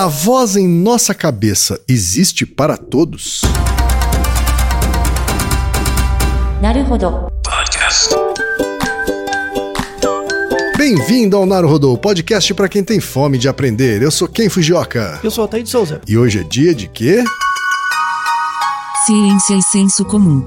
A voz em nossa cabeça existe para todos? Naruhodo. Bem-vindo ao Naruhodo, podcast para quem tem fome de aprender. Eu sou Ken Fujioka. Eu sou Altair de Souza. E hoje é dia de quê? Ciência e senso comum.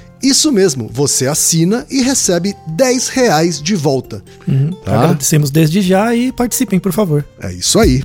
Isso mesmo, você assina e recebe 10 reais de volta. Uhum. Tá? Agradecemos desde já e participem, por favor. É isso aí.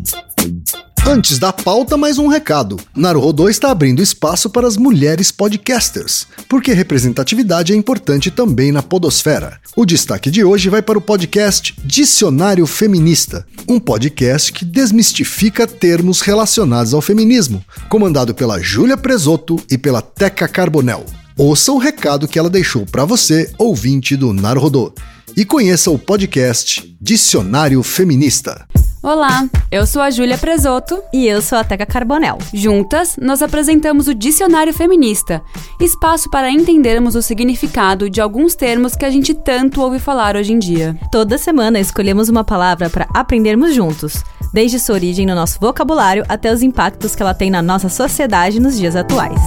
Antes da pauta, mais um recado. Naruhodô está abrindo espaço para as mulheres podcasters, porque representatividade é importante também na podosfera. O destaque de hoje vai para o podcast Dicionário Feminista, um podcast que desmistifica termos relacionados ao feminismo, comandado pela Júlia Presoto e pela Teca Carbonel. Ouça o recado que ela deixou para você, ouvinte do Naruhodô, e conheça o podcast Dicionário Feminista. Olá, eu sou a Júlia Presoto e eu sou a Teca Carbonel. Juntas, nós apresentamos o Dicionário Feminista, espaço para entendermos o significado de alguns termos que a gente tanto ouve falar hoje em dia. Toda semana escolhemos uma palavra para aprendermos juntos, desde sua origem no nosso vocabulário até os impactos que ela tem na nossa sociedade nos dias atuais.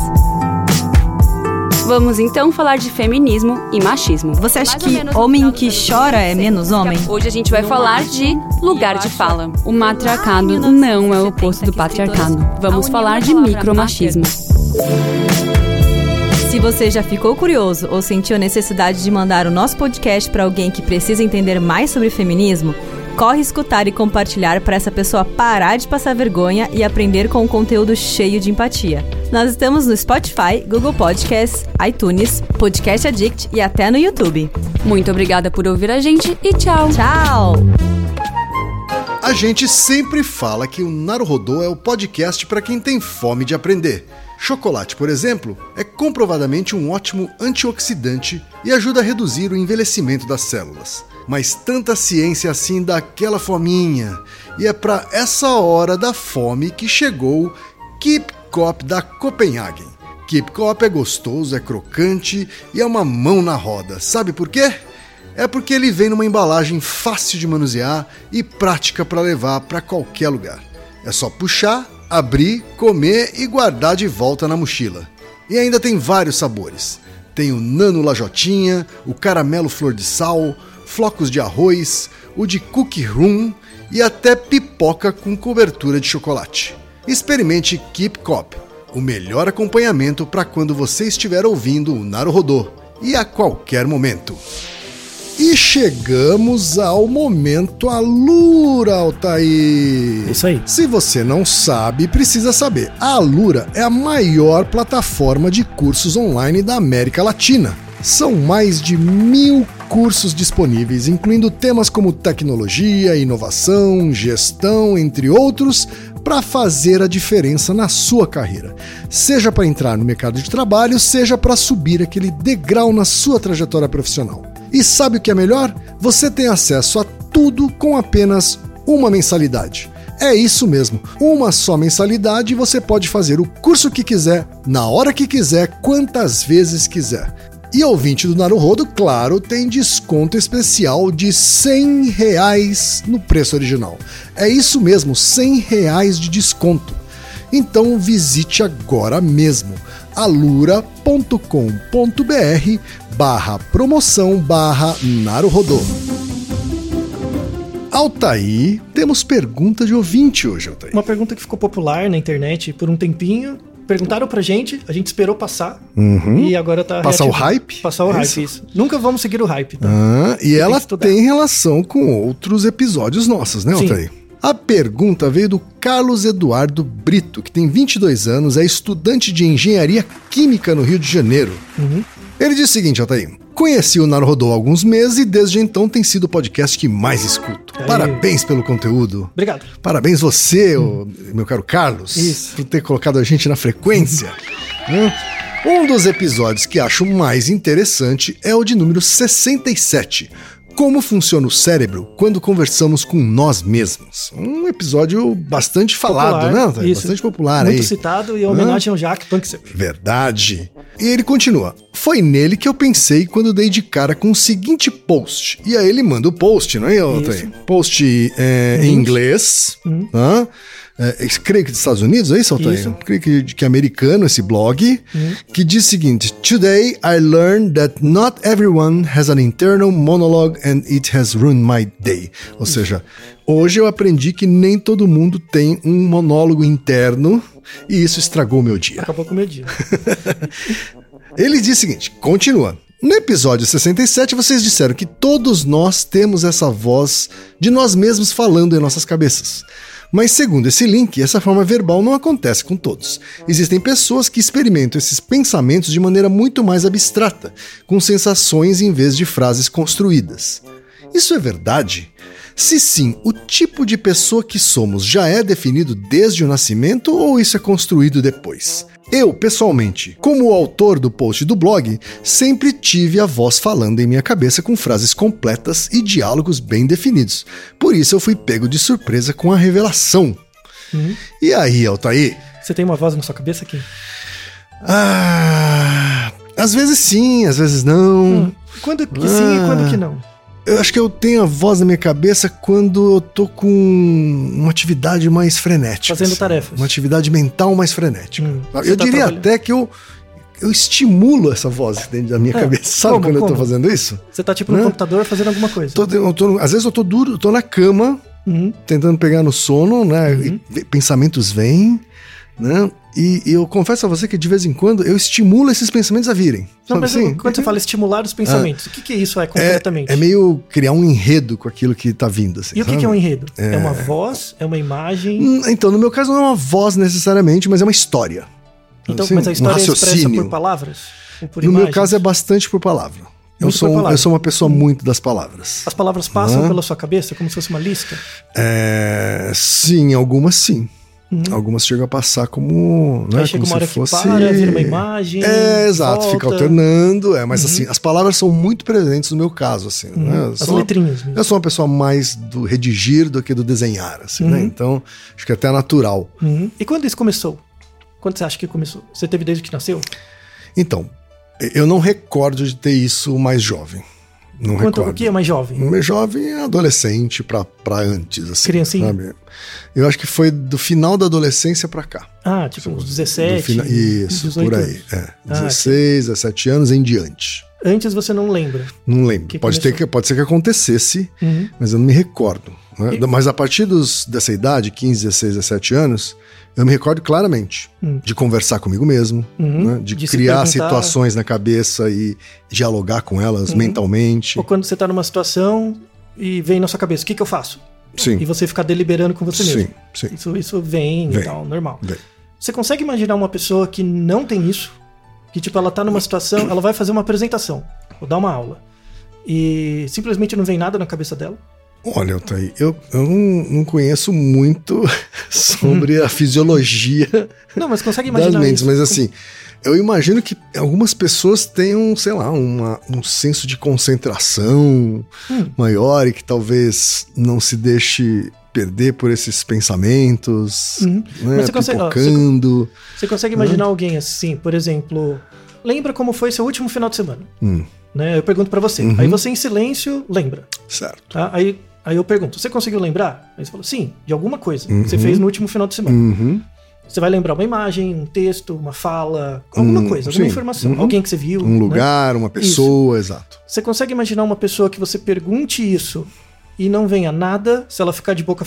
Vamos então falar de feminismo e machismo. Você acha que homem que chora é menos homem? Hoje a gente vai falar de lugar de fala. O matriarcado não é o oposto do patriarcado. Vamos falar de micromachismo. Se você já ficou curioso ou sentiu a necessidade de mandar o nosso podcast para alguém que precisa entender mais sobre feminismo, corre escutar e compartilhar para essa pessoa parar de passar vergonha e aprender com um conteúdo cheio de empatia. Nós estamos no Spotify, Google Podcasts, iTunes, Podcast Addict e até no YouTube. Muito obrigada por ouvir a gente e tchau! Tchau! A gente sempre fala que o Naruhodô é o podcast para quem tem fome de aprender. Chocolate, por exemplo, é comprovadamente um ótimo antioxidante e ajuda a reduzir o envelhecimento das células. Mas tanta ciência assim dá aquela fominha. E é para essa hora da fome que chegou Keep Cop da Copenhagen. Keep Cop é gostoso, é crocante e é uma mão na roda. Sabe por quê? É porque ele vem numa embalagem fácil de manusear e prática para levar para qualquer lugar. É só puxar, abrir, comer e guardar de volta na mochila. E ainda tem vários sabores. Tem o nano lajotinha, o caramelo flor de sal, flocos de arroz, o de cookie rum e até pipoca com cobertura de chocolate. Experimente Keep Cop, o melhor acompanhamento para quando você estiver ouvindo o Naruhodô e a qualquer momento. E chegamos ao momento Alura, Altair. Isso aí. Se você não sabe, precisa saber. A Alura é a maior plataforma de cursos online da América Latina. São mais de mil cursos disponíveis, incluindo temas como tecnologia, inovação, gestão, entre outros, para fazer a diferença na sua carreira. Seja para entrar no mercado de trabalho, seja para subir aquele degrau na sua trajetória profissional. E sabe o que é melhor? Você tem acesso a tudo com apenas uma mensalidade. É isso mesmo, uma só mensalidade e você pode fazer o curso que quiser, na hora que quiser, quantas vezes quiser. E ouvinte do Naruhodo, claro, tem desconto especial de 100 reais no preço original. É isso mesmo, 100 reais de desconto. Então visite agora mesmo alura.com.br barra promoção barra Naruhodo. Altaí, temos pergunta de ouvinte hoje, Altaí. Uma pergunta que ficou popular na internet por um tempinho. Perguntaram pra gente, a gente esperou passar e agora tá. Uhum. Passar o hype? Passar o É hype, isso? isso. Nunca vamos seguir o hype, tá? Ah, e ela estudar. tem relação com outros episódios nossos, né. Altair? A pergunta veio do Carlos Eduardo Brito, que tem 22 anos, é estudante de engenharia química no Rio de Janeiro. Uhum. Ele diz o seguinte, Altair. Conheci o Naruhodô há alguns meses e desde então tem sido o podcast que mais escuto. Aí. Parabéns pelo conteúdo. Obrigado. Parabéns você, ô, meu caro Carlos, Isso. por ter colocado a gente na frequência. né? Um dos episódios que acho mais interessante é o de número 67. Como funciona o cérebro quando conversamos com nós mesmos? Um episódio bastante falado, Popular, né? Isso. Bastante popular Muito aí. citado e homenagem ao Jacques Panksepp. Verdade. E ele continua. Foi nele que eu pensei quando dei de cara com o seguinte post. E aí ele manda o post, não é, Altair? Post é, em inglês. Uhum. Hã? É, creio que dos Estados Unidos, é isso, Altair? Isso. Creio que, que é americano esse blog, que diz o seguinte: Today I learned that not everyone has an internal monologue and it has ruined my day. Ou seja, hoje eu aprendi que nem todo mundo tem um monólogo interno e isso estragou meu dia. Acabou com o meu dia. Ele diz o seguinte: continua. No episódio 67, vocês disseram que todos nós temos essa voz de nós mesmos falando em nossas cabeças. Mas, segundo esse link, essa forma verbal não acontece com todos. Existem pessoas que experimentam esses pensamentos de maneira muito mais abstrata, com sensações em vez de frases construídas. Isso é verdade? Se sim, o tipo de pessoa que somos já é definido desde o nascimento ou isso é construído depois? Eu, pessoalmente, como autor do post do blog, sempre tive a voz falando em minha cabeça com frases completas e diálogos bem definidos. Por isso eu fui pego de surpresa com a revelação. E aí, Altair? Você tem uma voz na sua cabeça aqui? Ah, às vezes sim, às vezes não. Quando que sim e quando que não? Eu acho que eu tenho a voz na minha cabeça quando eu tô com uma atividade mais frenética. Fazendo assim. tarefas. Uma atividade mental mais frenética. Hum, eu tá diria até que eu, eu estimulo essa voz dentro da minha É, cabeça. Sabe como, quando eu tô como? fazendo isso? Você tá tipo no Né? computador fazendo alguma coisa. Tô- eu tô- às vezes eu tô duro, tô na cama, Uhum. tentando pegar no sono, né? Ve- pensamentos vêm, né? E, e eu confesso a você que de vez em quando eu estimulo esses pensamentos a virem. Não, sabe mas assim? quando você fala estimular os pensamentos, o que, que isso é é, concretamente? é meio criar um enredo com aquilo que tá vindo. Assim, E o que, sabe? que é um enredo? É... uma voz? É uma imagem? Hum, Então, no meu caso, não é uma voz necessariamente, mas é uma história. então, assim, mas a um história é expressa por palavras? Ou por No meu imagens? caso, é bastante por palavra. Eu sou, um- eu sou uma pessoa muito das palavras. As palavras passam pela sua cabeça como se fosse uma lista? É, sim, algumas sim. Algumas chegam a passar como. Né, Uhum. Como uma se que fosse... para, vira uma imagem. É, exato, fica volta. Uhum. alternando. É, mas assim, as palavras são muito presentes no meu caso, assim. né? Eu As uma- letrinhas. mesmo. Eu sou uma pessoa mais do redigir do que do desenhar, assim, Uhum. né? Então, acho que é até natural. Uhum. E quando isso começou? Quando você acha que começou? Você teve desde que nasceu? Então, eu não recordo de ter isso mais jovem. Não Quanto, recordo. o que é mais jovem? Mais jovem é adolescente pra, pra antes, assim. Criancinha? sabe? Eu acho que foi do final da adolescência pra cá. Ah, tipo uns Do 17, fina- Isso, 18 por aí. É, Ah, 16, 17 anos em diante. Antes você não lembra. Não lembro. Que pode, ter que, pode ser que acontecesse, Uhum. mas eu não me recordo. né? E- Mas a partir dos, dessa idade, 15, 16, 17 anos, eu me recordo claramente Hum. de conversar comigo mesmo, Uhum. né? de, De criar situações na cabeça e dialogar com elas Uhum. mentalmente. Ou quando você tá numa situação e vem na sua cabeça, o que, que eu faço? Sim, E você ficar deliberando com você sim, mesmo. sim. Isso, isso vem, Vem. e tal, normal. Vem. Você consegue imaginar uma pessoa que não tem isso? Que, tipo, ela tá numa situação, ela vai fazer uma apresentação, ou dar uma aula, e simplesmente não vem nada na cabeça dela? Olha, Altair, eu, eu não, não conheço muito sobre a fisiologia Não, mas consegue das imaginar mentes, isso? mas assim, eu imagino que algumas pessoas tenham, sei lá, uma- um senso de concentração Hum. maior e que talvez não se deixe perder por esses pensamentos, Uhum. né, Mas você consegue- ó, pipocando. Você consegue imaginar alguém assim, por exemplo, lembra como foi seu último final de semana. Hum, Né? Eu pergunto pra você. Aí você, em silêncio, lembra. certo. Tá? Aí, aí eu pergunto, você conseguiu lembrar? Aí você falou, sim, de alguma coisa que você fez no último final de semana. Uhum. Você vai lembrar uma imagem, um texto, uma fala, alguma Hum, coisa, alguma sim. informação. Uhum. Alguém que você viu. Um né? lugar, uma pessoa, exato. Você consegue imaginar uma pessoa que você pergunte isso e não venha nada se ela ficar de boca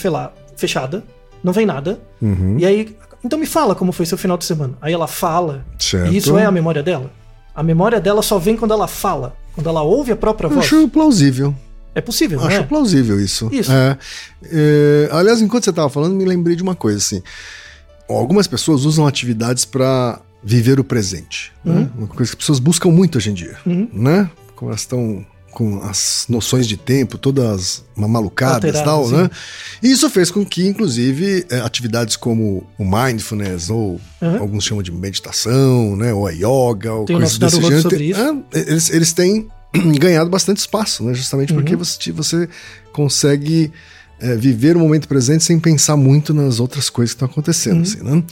fechada? Não vem nada. Uhum. E aí, então me fala como foi seu final de semana. Aí ela fala. Certo. E isso é a memória dela? A memória dela só vem quando ela fala, quando ela ouve a própria Eu voz. acho plausível. É possível, não Acho é? plausível isso. Isso. É. É, aliás, enquanto você estava falando, me lembrei de uma coisa assim. Algumas pessoas usam atividades para viver o presente. né? Uhum. Uma coisa que as pessoas buscam muito hoje em dia, Uhum. né? Como elas estão com as noções de tempo todas ma- malucadas e tal, sim. né? E isso fez com que, inclusive, é, atividades como o mindfulness ou Uhum. alguns chamam de meditação, né? Ou a yoga, ou Tem coisas desse gênero. sobre É, eles, eles têm ganhado bastante espaço, né? Justamente porque Uhum. você, você consegue é, viver o momento presente sem pensar muito nas outras coisas que estão acontecendo, Uhum. assim, né?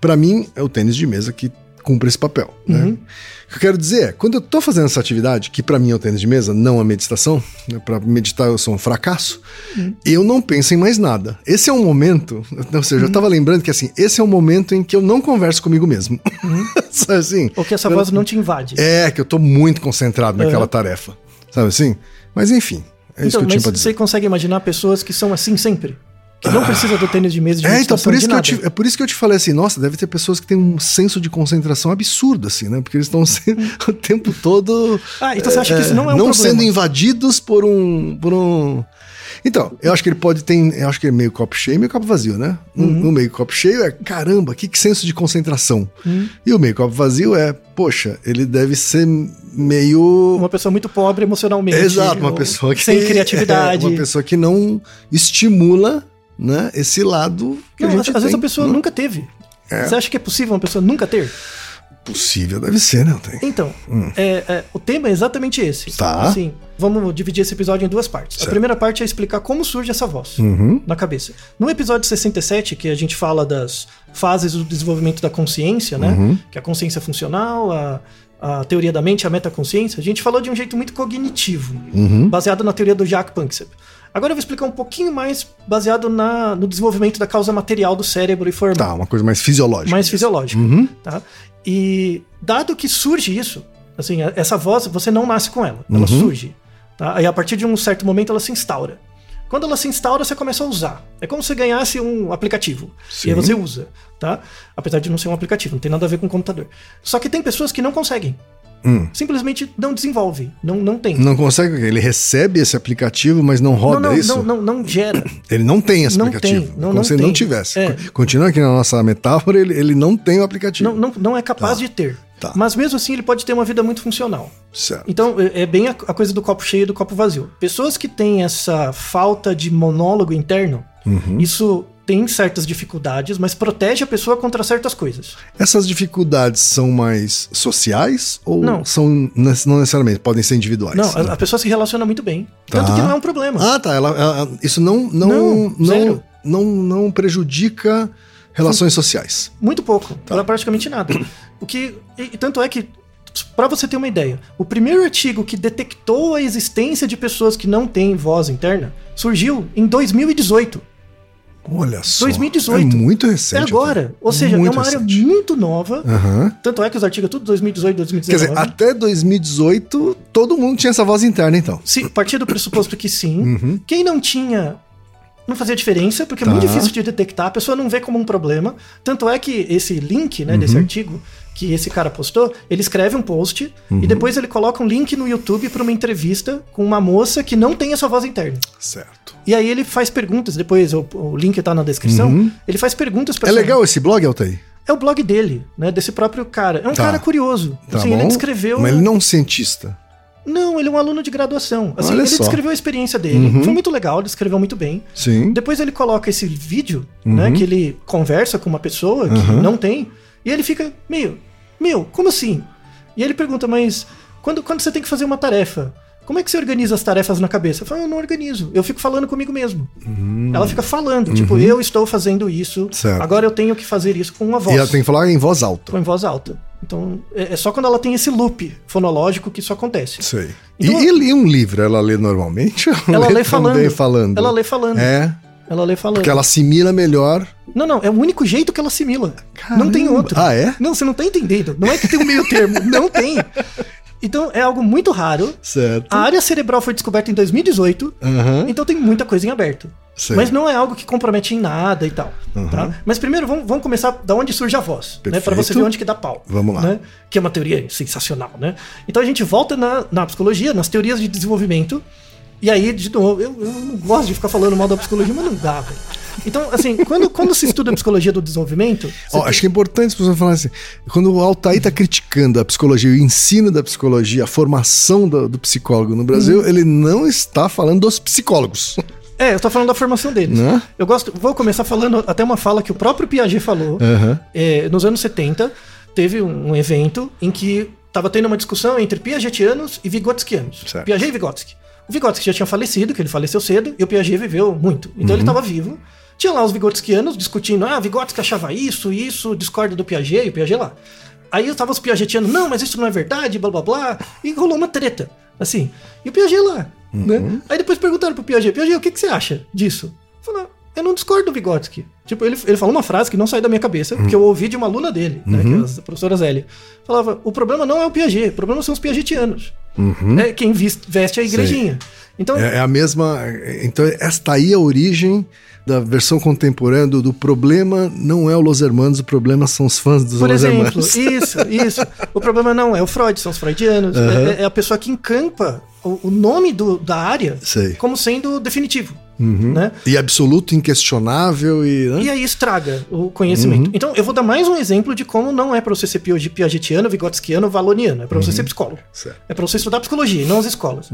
Pra mim, é o tênis de mesa que cumpre esse papel, né? Uhum. O que eu quero dizer é, quando eu tô fazendo essa atividade, que pra mim é o tênis de mesa, não a meditação, né? para meditar eu sou um fracasso, Uhum. eu não penso em mais nada. Esse é um momento, ou seja, Uhum. eu tava lembrando que assim, esse é um momento em que eu não converso comigo mesmo. Sabe assim? Ou que essa voz não te invade. É, que eu tô muito concentrado naquela Uhum. tarefa. Sabe assim? Mas enfim, é isso então, que eu tinha mas pra dizer. você consegue imaginar pessoas que são assim sempre? Que não precisa do tênis de mesa de É, então por isso que eu nada. te, é por isso que eu te falei assim, nossa, deve ter pessoas que têm um senso de concentração absurdo, assim, né? Porque eles estão se- o tempo todo Ah, então você acha que isso não é um não problema? sendo invadidos por um, por um. Então, eu acho que ele pode ter. Eu acho que é meio copo cheio e meio copo vazio, né? Uhum. no meio copo cheio é caramba, que, que senso de concentração. Uhum. E o meio copo vazio é, poxa, ele deve ser meio. Uma pessoa muito pobre emocionalmente. Exato, uma pessoa que. Sem criatividade. é, uma pessoa que não estimula né, esse lado que Não, a às, gente às vezes tem, a pessoa né? nunca teve. Você acha que é possível uma pessoa nunca ter? Possível, deve ser, né? Tem. Então, é, é, o tema é exatamente esse. Hum. Tá. Assim, vamos dividir esse episódio em duas partes. Certo. A primeira parte é explicar como surge essa voz Uhum. na cabeça. No episódio 67, que a gente fala das fases do desenvolvimento da consciência, né? Uhum. Que é a consciência funcional, a, a teoria da mente, a metaconsciência, a gente falou de um jeito muito cognitivo, Uhum. baseado na teoria do Jacques Panksepp. Agora eu vou explicar um pouquinho mais baseado na, no desenvolvimento da causa material do cérebro e formal Tá, uma coisa mais fisiológica. mais fisiológica, Uhum. tá? E dado que surge isso, assim, essa voz você não nasce com ela, ela Uhum. surge, tá? Aí a partir de um certo momento ela se instaura. Quando ela se instaura, você começa a usar. É como se você ganhasse um aplicativo. Sim. E aí você usa, tá? Apesar de não ser um aplicativo, não tem nada a ver com computador. Só que tem pessoas que não conseguem. Hum. Simplesmente não desenvolve, não, não tem. Não consegue, ele recebe esse aplicativo, mas não roda não, não, isso? não, não, não gera. Ele não tem esse Não aplicativo. tem, não- como não se ele não tivesse. É. Co- Continua aqui na nossa metáfora, ele, ele não tem o aplicativo. Não, não, não é capaz Tá. de ter. Tá. Mas mesmo assim ele pode ter uma vida muito funcional. Certo. Então, é é bem a, a coisa do copo cheio e do copo vazio. Pessoas que têm essa falta de monólogo interno, Uhum. isso tem certas dificuldades, mas protege a pessoa contra certas coisas. Essas dificuldades são mais sociais ou Não. são não necessariamente, podem ser individuais? Não, a, a pessoa se relaciona muito bem. Tanto Tá. que não é um problema. Ah, tá. Ela, ela- isso não não Não, não, não, não prejudica relações sociais. Muito pouco, Tá. pra praticamente nada. O que e, tanto é que Pra você ter uma ideia, o primeiro artigo que detectou a existência de pessoas que não têm voz interna surgiu em 2018. Olha só. 2018. É muito É recente. agora. Ou seja, é uma área recente. muito nova. Aham. Tanto é que os artigos tudo 2018, Quer 2019. dizer, até 2018, todo mundo tinha essa voz interna, então. Se, partir do pressuposto que sim. Uhum. Quem não tinha, não fazia diferença, porque Tá. é muito difícil de detectar, a pessoa não vê como um problema. Tanto é que esse link, né, Uhum. desse artigo que esse cara postou, ele escreve um post Uhum. e depois ele coloca um link no YouTube para uma entrevista com uma moça que não tem essa voz interna. Certo. E aí ele faz perguntas, depois o, o link tá na descrição, Uhum. ele faz perguntas pra É legal esse blog, Altair? É o blog dele, né, desse próprio cara. É um Tá. cara curioso. Tá assim, bom. ele descreveu Mas ele não é um cientista. Não, ele é um aluno de graduação. Assim, Olha ele só. descreveu a experiência dele. Uhum. Foi muito legal, ele escreveu muito bem. Sim. Depois ele coloca esse vídeo, né, que ele conversa com uma pessoa que Uhum. não tem, e ele fica meio, meu, como assim? E ele pergunta, mas quando, quando você tem que fazer uma tarefa, como é que você organiza as tarefas na cabeça? Eu falo, eu não organizo, eu fico falando comigo mesmo. Ela fica falando, tipo, eu estou fazendo isso, Hum. Uhum. Certo. agora eu tenho que fazer isso com uma voz, E ela tem que falar em voz alta. com em voz alta. Então, é é só quando ela tem esse loop fonológico que isso acontece. Sei. Então- e, e lê um livro, ela lê normalmente? ou Ela lê também falando. falando. Ela lê falando. É, Ela lê falando. porque ela assimila melhor. Não, não, é o único jeito que ela assimila. Caramba. Não tem outro. Ah, é? Não, você não tá entendendo. Não é que tem um meio termo. não tem. Então, é algo muito raro. Certo. A área cerebral foi descoberta em 2018. Aham. Então tem muita coisa em aberto. Sei. Mas não é algo que compromete em nada e tal. tá? Mas primeiro vamos, vamos começar da onde surge a voz, né? Para você ver onde que dá pau. Vamos lá. né? Que é uma teoria sensacional, né? Então a gente volta na, na psicologia, nas teorias de desenvolvimento. E aí, de novo, eu, eu não gosto de ficar falando mal da psicologia, mas não dá, velho. Então, assim, quando, quando se estuda a psicologia do desenvolvimento. você Ó, acho que é importante as pessoas falarem assim. Quando o Altair está criticando a psicologia, o ensino da psicologia, a formação do, do psicólogo no Brasil, Uhum. ele não está falando dos psicólogos. É, eu tô falando da formação deles. Né? Eu gosto, vou começar falando até uma fala que o próprio Piaget falou. Aham. É, nos anos 70, teve um, um evento em que estava tendo uma discussão entre piagetianos e vigotskianos. Certo. Piaget e Vygotsky. O Vygotsky já tinha falecido, que ele faleceu cedo, e o Piaget viveu muito. Então Uhum. ele estava vivo. Tinha lá os vigotskianos discutindo, ah, Vygotsky achava isso, isso, discorda do Piaget, e o Piaget lá. Aí estavam os piagetianos, não, mas isso não é verdade, blá blá blá, e rolou uma treta, assim. E o Piaget lá, Uhum. né? Aí depois perguntaram pro Piaget, Piaget, o que, que você acha disso? Falou, eu não discordo do Vygotsky. Tipo, ele, ele falou uma frase que não saiu da minha cabeça, Uhum. porque eu ouvi de uma aluna dele, né, que é a professora Zélia. Falava, o problema não é o Piaget, o problema são os piagetianos. É quem veste a igrejinha. Então, Uhum. É, é a mesma. Então, esta aí é a origem da versão contemporânea do, do problema não é o Los Hermanos, o problema são os fãs dos Por Los exemplo, Hermanos. isso, isso. O problema não é o Freud, são os freudianos. É, é a pessoa que encampa o, o nome do- da área Sei. como sendo definitivo. Né? E absoluto, inquestionável e. né? E aí estraga o conhecimento. Então, eu vou dar mais um exemplo de como não é pra você ser piagetiano, vigotskiano, valoniano. É pra você ser psicólogo. Certo. É pra você estudar psicologia, e não as escolas.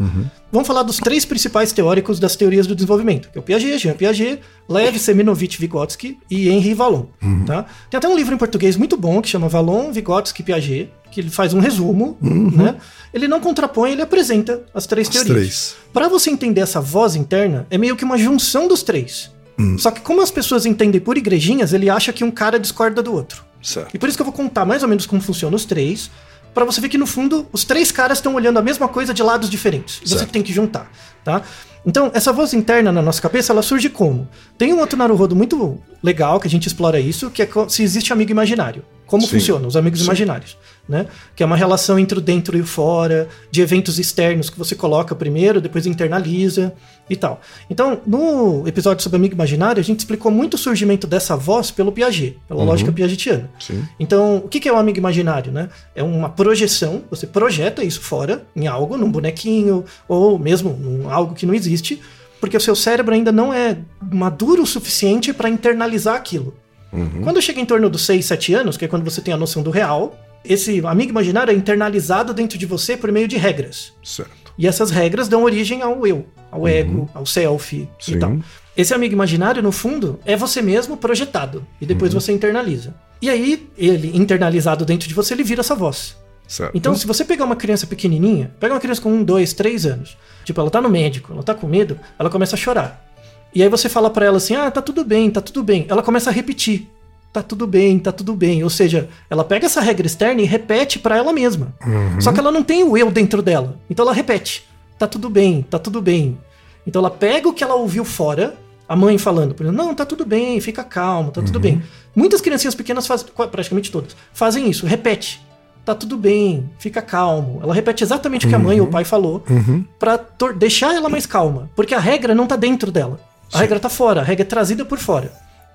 Vamos falar dos três principais teóricos das teorias do desenvolvimento, que é o Piaget, Jean Piaget, Lev Seminovich Vygotsky e Henri Vallon. Tá? Tem até um livro em português muito bom que chama Vallon, Vygotsky Piaget, que ele faz um resumo. Né? Ele não contrapõe, ele apresenta as três As teorias. Para você entender essa voz interna, é meio que uma junção dos três. Só que como as pessoas entendem por igrejinhas, ele acha que um cara discorda do outro. Certo. E por isso que eu vou contar mais ou menos como funcionam os três, Pra você ver que no fundo os três caras estão olhando a mesma coisa de lados diferentes. Você Certo. tem que juntar, tá? Então, essa voz interna na nossa cabeça, ela surge como? Tem um outro Naruhodo muito legal que a gente explora isso, que é se existe amigo imaginário. Como Sim. funciona os amigos Sim. imaginários, né? Que é uma relação entre o dentro e o fora, de eventos externos que você coloca primeiro, depois internaliza e tal. Então, no episódio sobre amigo imaginário, a gente explicou muito o surgimento dessa voz pelo Piaget, pela lógica piagetiana. Sim. Então, o que que é o amigo imaginário, né? É uma projeção, você projeta isso fora, em algo, num bonequinho, ou mesmo em algo que não existe, porque o seu cérebro ainda não é maduro o suficiente para internalizar aquilo. Quando chega em torno dos 6, 7 anos, que é quando você tem a noção do real, esse amigo imaginário é internalizado dentro de você por meio de regras. Certo. E essas regras dão origem ao eu, ao ego, ao self Sim. e tal. Esse amigo imaginário, no fundo, é você mesmo projetado. E depois você internaliza. E aí, ele, internalizado dentro de você, ele vira essa voz. Certo. Então, se você pegar uma criança pequenininha, pega uma criança com um, dois, três anos, tipo, ela tá no médico, ela tá com medo, ela começa a chorar. E aí você fala pra ela assim: ah, tá tudo bem, tá tudo bem. Ela começa a repetir: tá tudo bem, tá tudo bem. Ou seja, ela pega essa regra externa e repete pra ela mesma. Só que ela não tem o eu dentro dela. Então ela repete: tá tudo bem, tá tudo bem. Então ela pega o que ela ouviu fora, a mãe falando, por exemplo, não, tá tudo bem, fica calmo, tá tudo bem. Muitas criancinhas pequenas fazem, praticamente todas, fazem isso, repete. Tá tudo bem, fica calmo. Ela repete exatamente o que a mãe ou o pai falou pra tor- deixar ela mais calma, porque a regra não tá dentro dela. A regra tá fora, a regra é trazida por fora,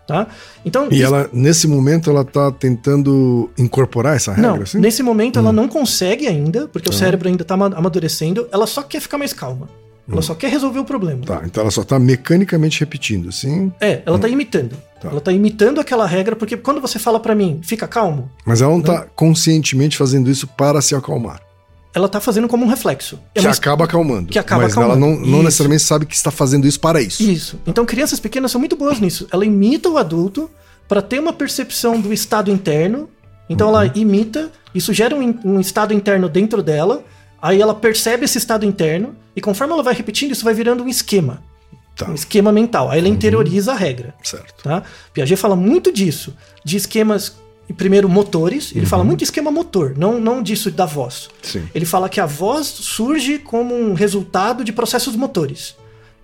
tá? Então, E isso- ela, nesse momento, ela tá tentando incorporar essa regra, não, assim? nesse momento ela não consegue ainda, porque o cérebro ainda tá ama- amadurecendo, ela só quer ficar mais calma. Ela só quer resolver o problema. Tá, então ela só tá mecanicamente repetindo, assim. É, ela tá imitando. Tá. Ela tá imitando aquela regra, porque quando você fala pra mim, fica calmo, Mas ela não tá conscientemente fazendo isso para se acalmar. Ela tá fazendo como um reflexo. É que uma- acaba acalmando. que acaba mas ela acalmando. não, não Isso. necessariamente sabe que está fazendo isso para isso. Isso. Então crianças pequenas são muito boas nisso. Ela imita o adulto pra ter uma percepção do estado interno. Então Uhum. ela imita, isso gera um, um estado interno dentro dela. Aí ela percebe esse estado interno e conforme ela vai repetindo, isso vai virando um esquema, Tá, um esquema mental. Aí ela interioriza a regra. certo. Tá? Piaget fala muito disso, de esquemas primeiro, motores. Ele fala muito de esquema motor, não, não disso da voz. Sim. Ele fala que a voz surge como um resultado de processos motores.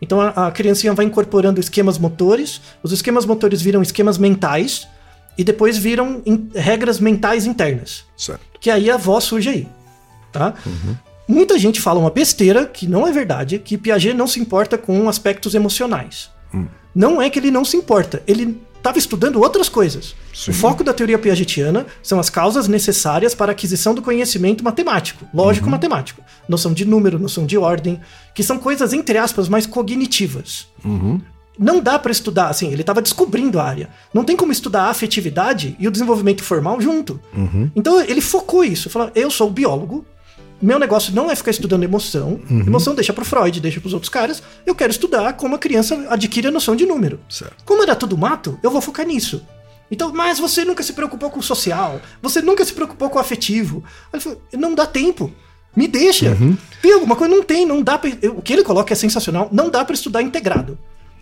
Então a, a criancinha vai incorporando esquemas motores, os esquemas motores viram esquemas mentais e depois viram in- regras mentais internas. Certo. Que aí a voz surge aí. Tá? Muita gente fala uma besteira que não é verdade, que Piaget não se importa com aspectos emocionais. Não é que ele não se importa, ele estava estudando outras coisas. Sim. O foco da teoria piagetiana são as causas necessárias para a aquisição do conhecimento matemático, lógico-matemático. Noção de número, noção de ordem, que são coisas, entre aspas, mais cognitivas. Não dá para estudar, assim, ele estava descobrindo a área. Não tem como estudar a afetividade e o desenvolvimento formal junto. Então ele focou isso, falou: eu sou biólogo, meu negócio não é ficar estudando emoção. Emoção deixa pro Freud, deixa pros outros caras. Eu quero estudar como a criança adquire a noção de número. Certo. Como era tudo mato, eu vou focar nisso. Então, mas você nunca se preocupou com o social, você nunca se preocupou com o afetivo. Ele falou, não dá tempo. Me deixa. Tem alguma coisa? Não tem, não dá pra, O que ele coloca é sensacional, não dá pra estudar integrado.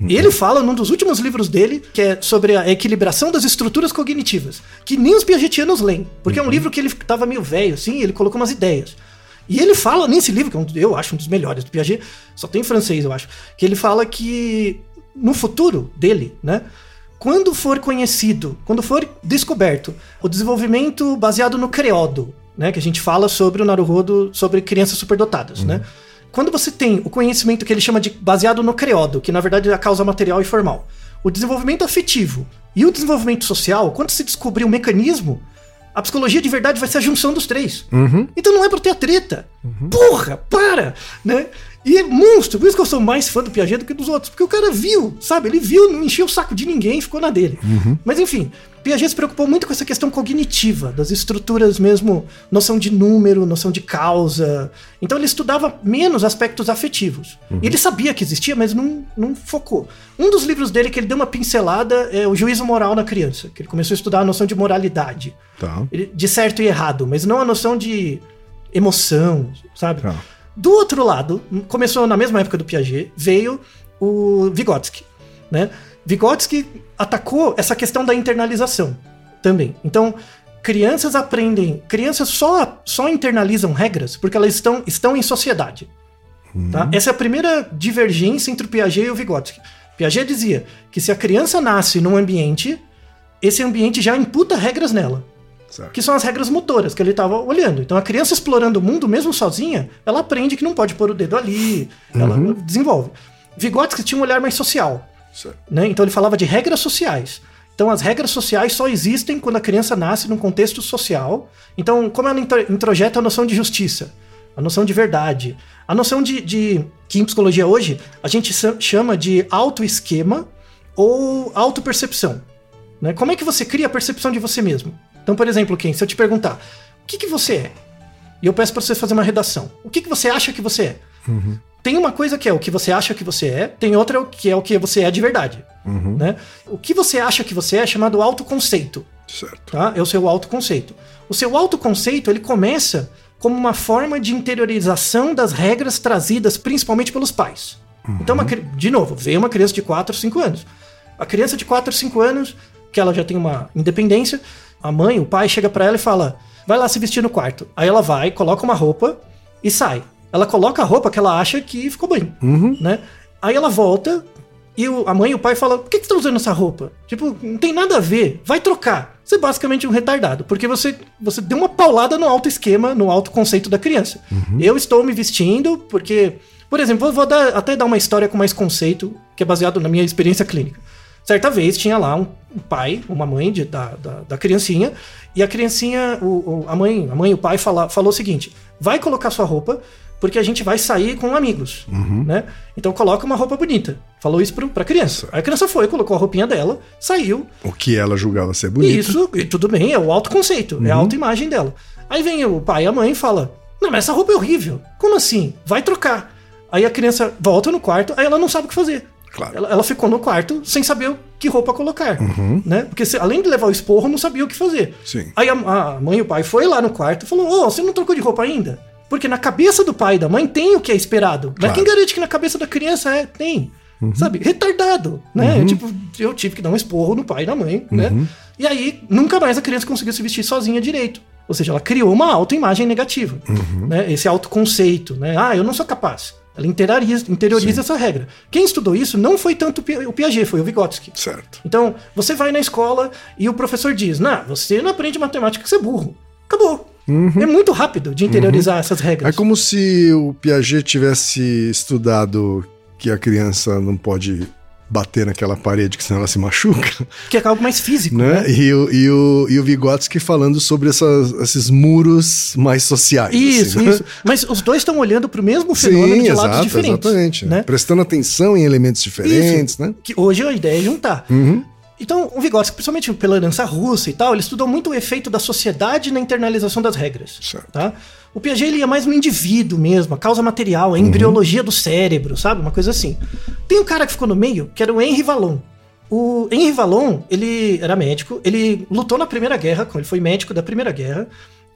Ele fala num dos últimos livros dele, que é sobre a equilibração das estruturas cognitivas, que nem os piagetianos leem, porque é um livro que ele tava meio velho, assim, ele colocou umas ideias. E ele fala nesse livro, que é um, eu acho um dos melhores do Piaget, só tem em francês, eu acho, que ele fala que no futuro dele, né, quando for conhecido, quando for descoberto o desenvolvimento baseado no creodo, né, que a gente fala sobre o Naruhodo, sobre crianças superdotadas, né? Quando você tem o conhecimento que ele chama de baseado no creodo, que na verdade é a causa material e formal, o desenvolvimento afetivo e o desenvolvimento social, quando se descobrir o mecanismo, a psicologia de verdade vai ser a junção dos três. Então não é pra ter a treta. Porra, para! Né? E é monstro, por isso que eu sou mais fã do Piaget do que dos outros, porque o cara viu, sabe? Ele viu, não encheu o saco de ninguém e ficou na dele. Mas enfim, Piaget se preocupou muito com essa questão cognitiva, das estruturas mesmo, noção de número, noção de causa. Então ele estudava menos aspectos afetivos. E ele sabia que existia, mas não, não focou. Um dos livros dele que ele deu uma pincelada é O Juízo Moral na Criança, que ele começou a estudar a noção de moralidade. Tá. De certo e errado, mas não a noção de emoção, sabe? Tá. Do outro lado, começou na mesma época do Piaget, veio o Vygotsky, né? Vygotsky atacou essa questão da internalização também. Então, crianças aprendem, crianças só, só internalizam regras porque elas estão, estão em sociedade. Tá? Essa é a primeira divergência entre o Piaget e o Vygotsky. Piaget dizia que se a criança nasce num ambiente, esse ambiente já imputa regras nela Certo. que são as regras motoras que ele estava olhando. Então a criança explorando o mundo, mesmo sozinha, ela aprende que não pode pôr o dedo ali, ela desenvolve. Vygotsky tinha um olhar mais social, né? Então ele falava de regras sociais. Então as regras sociais só existem quando a criança nasce num contexto social. Então como ela intro- introjeta a noção de justiça, a noção de verdade, a noção de, de que em psicologia hoje a gente chama de autoesquema ou autopercepção. Né? Como é que você cria a percepção de você mesmo? Então, por exemplo, Ken, se eu te perguntar, o que, que você é? E eu peço para você fazer uma redação. O que, que você acha que você é? Tem uma coisa que é o que você acha que você é, tem outra que é o que você é de verdade. Né? O que você acha que você é é chamado autoconceito. Certo. Tá? É o seu autoconceito. O seu autoconceito, ele começa como uma forma de interiorização das regras trazidas principalmente pelos pais. Então, uma de novo, veio uma criança de 4, 5 anos. A criança de 4, 5 anos, que ela já tem uma independência, a mãe, o pai chega pra ela e fala: vai lá se vestir no quarto. Aí ela vai, coloca uma roupa e sai. Ela coloca a roupa que ela acha que ficou bem, né? Aí ela volta e o- a mãe e o pai falam: por que, que você tá usando essa roupa? Tipo, não tem nada a ver, vai trocar. Você é basicamente um retardado, porque você, você deu uma paulada no autoesquema, no autoconceito da criança. Eu estou me vestindo porque. Por exemplo, vou, vou dar- até dar uma história com mais conceito, que é baseado na minha experiência clínica. Certa vez tinha lá um, pai, uma mãe de- da, da, da criancinha, e a criancinha, o, o- a mãe, a mãe e o pai fala, falou o seguinte: vai colocar sua roupa, porque a gente vai sair com amigos, né? Então coloca uma roupa bonita. Falou isso pro, pra criança. Aí a criança foi, colocou a roupinha dela, saiu, O que ela julgava ser bonito. isso, e tudo bem, é o autoconceito, é a autoimagem dela. Aí vem o pai e a mãe e fala: Não, mas essa roupa é horrível. Como assim? Vai trocar. Aí a criança volta no quarto, aí ela não sabe o que fazer. Claro. Ela, ela ficou no quarto sem saber que roupa colocar. Né? Porque se- além de levar o esporro, não sabia o que fazer. Sim. Aí a, a mãe e o pai foi lá no quarto e falou: Ô, você não trocou de roupa ainda? Porque na cabeça do pai e da mãe tem o que é esperado. Claro. Mas quem garante que na cabeça da criança é? Tem. sabe? Retardado, né? Tipo, eu tive que dar um esporro no pai e na mãe, né? E aí, nunca mais a criança conseguiu se vestir sozinha direito. Ou seja, ela criou uma autoimagem negativa, né? Esse autoconceito, né? Ah, eu não sou capaz. Ela interioriza, interioriza essa regra. Quem estudou isso não foi tanto o Pi- o Piaget, foi o Vygotsky. Certo. Então, você vai na escola e o professor diz: Não, você não aprende matemática você é burro. Acabou. É muito rápido de interiorizar essas regras. É como se o Piaget tivesse estudado que a criança não pode bater naquela parede, que senão ela se machuca, Que é algo mais físico, né? né? E, o, e, o, e o Vygotsky falando sobre essas- esses muros mais sociais. Isso, assim, né? isso. Mas os dois estão olhando para o mesmo fenômeno Sim, de lados exato, diferentes. exatamente. Né? Prestando atenção em elementos diferentes, né? Que hoje a ideia é juntar. Uhum. Então, o Vygotsky, principalmente pela herança russa e tal, ele estudou muito o efeito da sociedade na internalização das regras. Certo. Tá? O Piaget ele ia mais no indivíduo mesmo, a causa material, a Uhum. embriologia do cérebro, sabe? Uma coisa assim. Tem um cara que ficou no meio, que era o Henri Vallon. O Henri Vallon, ele era médico, ele lutou na Primeira Guerra, ele foi médico da Primeira Guerra,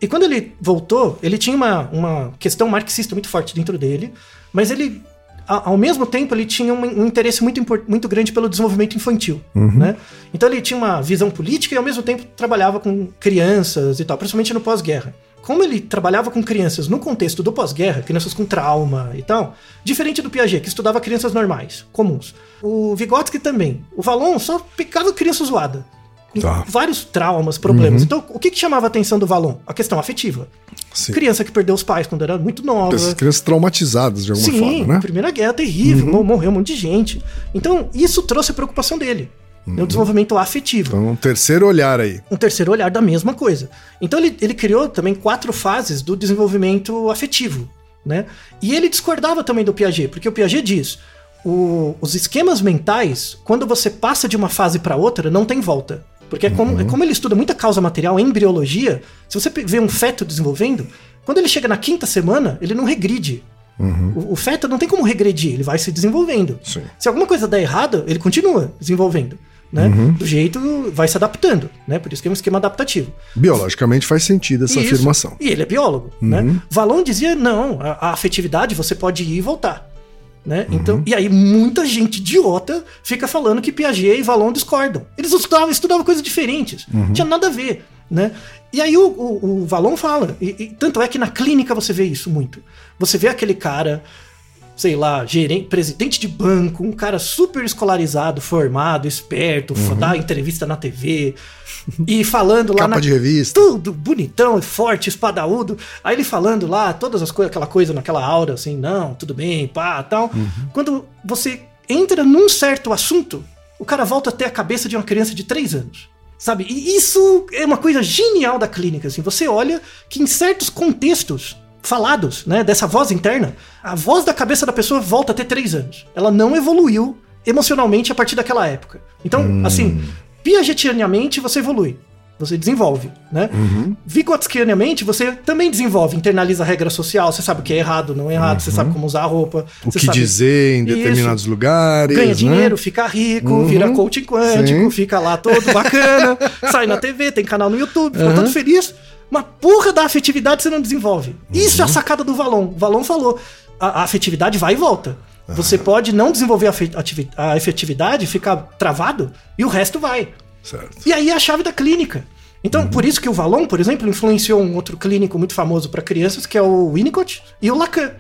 e quando ele voltou, ele tinha uma, uma questão marxista muito forte dentro dele, mas ele, ao mesmo tempo, ele tinha um, um interesse muito, muito grande pelo desenvolvimento infantil, né? Então ele tinha uma visão política e ao mesmo tempo trabalhava com crianças e tal, principalmente no pós-guerra. Como ele trabalhava com crianças no contexto do pós-guerra, crianças com trauma e tal, diferente do Piaget, que estudava crianças normais, comuns. O Vygotsky também. O Vallon só pegava criança zoada. Com Tá. vários traumas, problemas. Então, o que, que chamava a atenção do Vallon? A questão afetiva. Sim. Criança que perdeu os pais quando era muito nova. Essas crianças traumatizadas de alguma Sim, forma, né? Primeira Guerra terrível, mo- morreu um monte de gente. Então, isso trouxe a preocupação dele. Né, O desenvolvimento afetivo Então, um terceiro olhar aí. um terceiro olhar da mesma coisa. Então ele, ele criou também quatro fases do desenvolvimento afetivo, né? E ele discordava também do Piaget, porque o Piaget diz: o- os esquemas mentais, quando você passa de uma fase para outra, não tem volta. Porque é como, é como ele estuda muita causa material, embriologia, se você vê um feto desenvolvendo, quando ele chega na quinta semana, ele não regride. O, o feto não tem como regredir, ele vai se desenvolvendo. Sim. Se alguma coisa der errado, ele continua desenvolvendo. Né? Do jeito, vai se adaptando, né? Por isso que é um esquema adaptativo. Biologicamente faz sentido essa Isso. afirmação. E ele é biólogo, né? Valon dizia, não, a, a afetividade você pode ir e voltar. Né? Então, e aí muita gente idiota fica falando que Piaget e Valon discordam. Eles estudavam, estudavam coisas diferentes. Não tinha nada a ver, né? E aí o, o, o Valon fala, e, e tanto é que na clínica você vê isso muito. Você vê aquele cara, sei lá, gerente, presidente de banco, um cara super escolarizado, formado, esperto, dá entrevista na TV e falando lá Capa na de revista. tudo bonitão, forte, espadaúdo. Aí ele falando lá, todas as coisas, aquela coisa naquela aura, assim, não, tudo bem, pá, tal. Quando você entra num certo assunto, o cara volta a ter a cabeça de uma criança de 3 anos. Sabe? E isso é uma coisa genial da clínica, assim. Você olha que em certos contextos falados, né, dessa voz interna, a voz da cabeça da pessoa volta a ter 3 anos. Ela não evoluiu emocionalmente a partir daquela época. Então, assim, piagetianamente você evolui. Você desenvolve, né? Vygotskianamente você também desenvolve, internaliza a regra social, você sabe o que é errado, não é errado, você sabe como usar a roupa. O que sabe- dizer em Isso. determinados lugares. Ganha né? dinheiro, fica rico, vira coaching quântico, Sim. fica lá todo bacana, sai na TV, tem canal no YouTube, fica todo feliz. Uma porra da afetividade você não desenvolve. Isso é a sacada do Valon. O Valon falou: a, a afetividade vai e volta. Você pode não desenvolver a, a efetividade, ficar travado, e o resto vai. Certo. E aí é a chave da clínica. Então, por isso que o Valon, por exemplo, influenciou um outro clínico muito famoso para crianças, que é o Winnicott e o Lacan.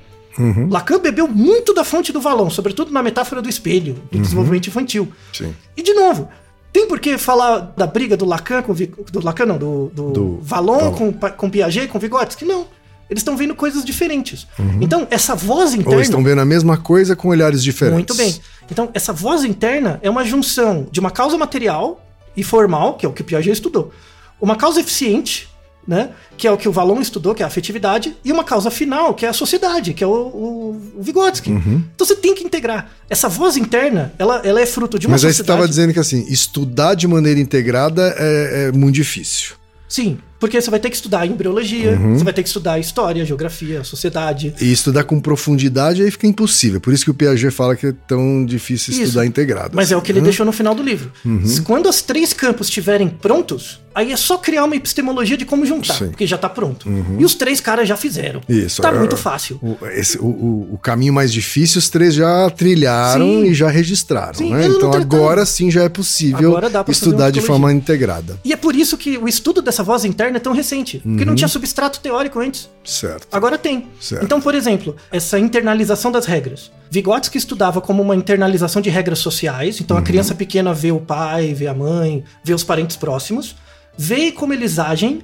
Lacan bebeu muito da fonte do Valon, sobretudo na metáfora do espelho, do desenvolvimento infantil. Sim. E de novo, tem por que falar da briga do Lacan com do Lacan não, do, do, Do Valon com com Piaget, com Vygotsky? Não. Eles estão vendo coisas diferentes. Então, essa voz interna Ou estão vendo a mesma coisa com olhares diferentes. muito bem. Então, essa voz interna é uma junção de uma causa material e formal, que é o que o Piaget estudou, uma causa eficiente, né, que é o que o Valon estudou, que é a afetividade, e uma causa final, que é a sociedade, que é o, o, o Vygotsky. Uhum. Então você tem que integrar. Essa voz interna, ela, ela é fruto de uma Mas aí você sociedade... estava dizendo que assim, estudar de maneira integrada é, é muito difícil. Sim. Porque você vai ter que estudar embriologia, Uhum. você vai ter que estudar história, geografia, sociedade. E estudar com profundidade aí fica impossível. Por isso que o Piaget fala que é tão difícil Isso. estudar integrado. Mas é o que ele né? deixou no final do livro. Uhum. Quando os três campos estiverem prontos, aí é só criar uma epistemologia de como juntar, Sim. Uhum. porque já tá pronto. E os três caras já fizeram. Isso. Tá é- muito fácil. O, esse- o- o- caminho mais difícil os três já trilharam Sim. e já registraram, Sim, né? Então agora sim já é possível estudar de forma integrada. E é por isso que o estudo dessa voz interna é tão recente. Porque Uhum. não tinha substrato teórico antes. Certo. Agora tem. Certo. Então, por exemplo, essa internalização das regras. Vygotsky estudava como uma internalização de regras sociais. Então, a criança pequena vê o pai, vê a mãe, vê os parentes próximos, vê como eles agem,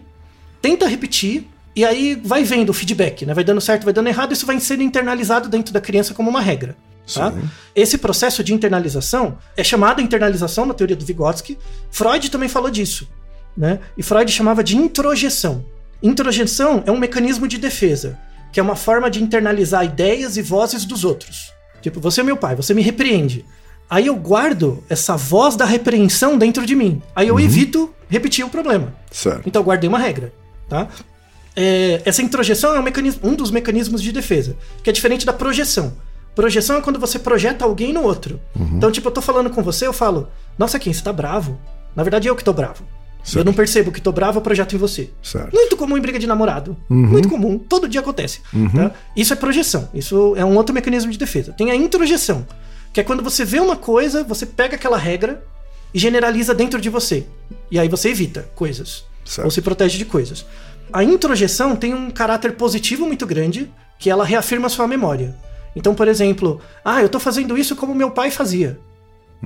tenta repetir. E aí vai vendo o feedback, né? Vai dando certo, vai dando errado, isso vai sendo internalizado dentro da criança como uma regra. Tá? Esse processo de internalização é chamado internalização na teoria do Vygotsky. Freud também falou disso. Né? E Freud chamava de introjeção. Introjeção é um mecanismo de defesa, que é uma forma de internalizar ideias e vozes dos outros. Tipo, você é meu pai, você me repreende. Aí eu guardo essa voz da repreensão dentro de mim. Aí eu evito repetir o problema. Certo. Então eu guardei uma regra, tá? É, essa introjeção é um, mecanismo, um dos mecanismos de defesa, que é diferente da projeção. Projeção é quando você projeta alguém no outro. Então, tipo, eu tô falando com você, eu falo, nossa, quem você tá bravo? Na verdade, eu que tô bravo. Certo. Eu não percebo que tô bravo, eu projeto em você. Certo. Muito comum em briga de namorado. Muito comum. Todo dia acontece. tá? Isso é projeção. Isso é um outro mecanismo de defesa. Tem a introjeção, que é quando você vê uma coisa, você pega aquela regra e generaliza dentro de você. E aí você evita coisas. Certo. Ou se protege de coisas. A introjeção tem um caráter positivo muito grande, que ela reafirma a sua memória. Então, por exemplo, ah, eu tô fazendo isso como meu pai fazia.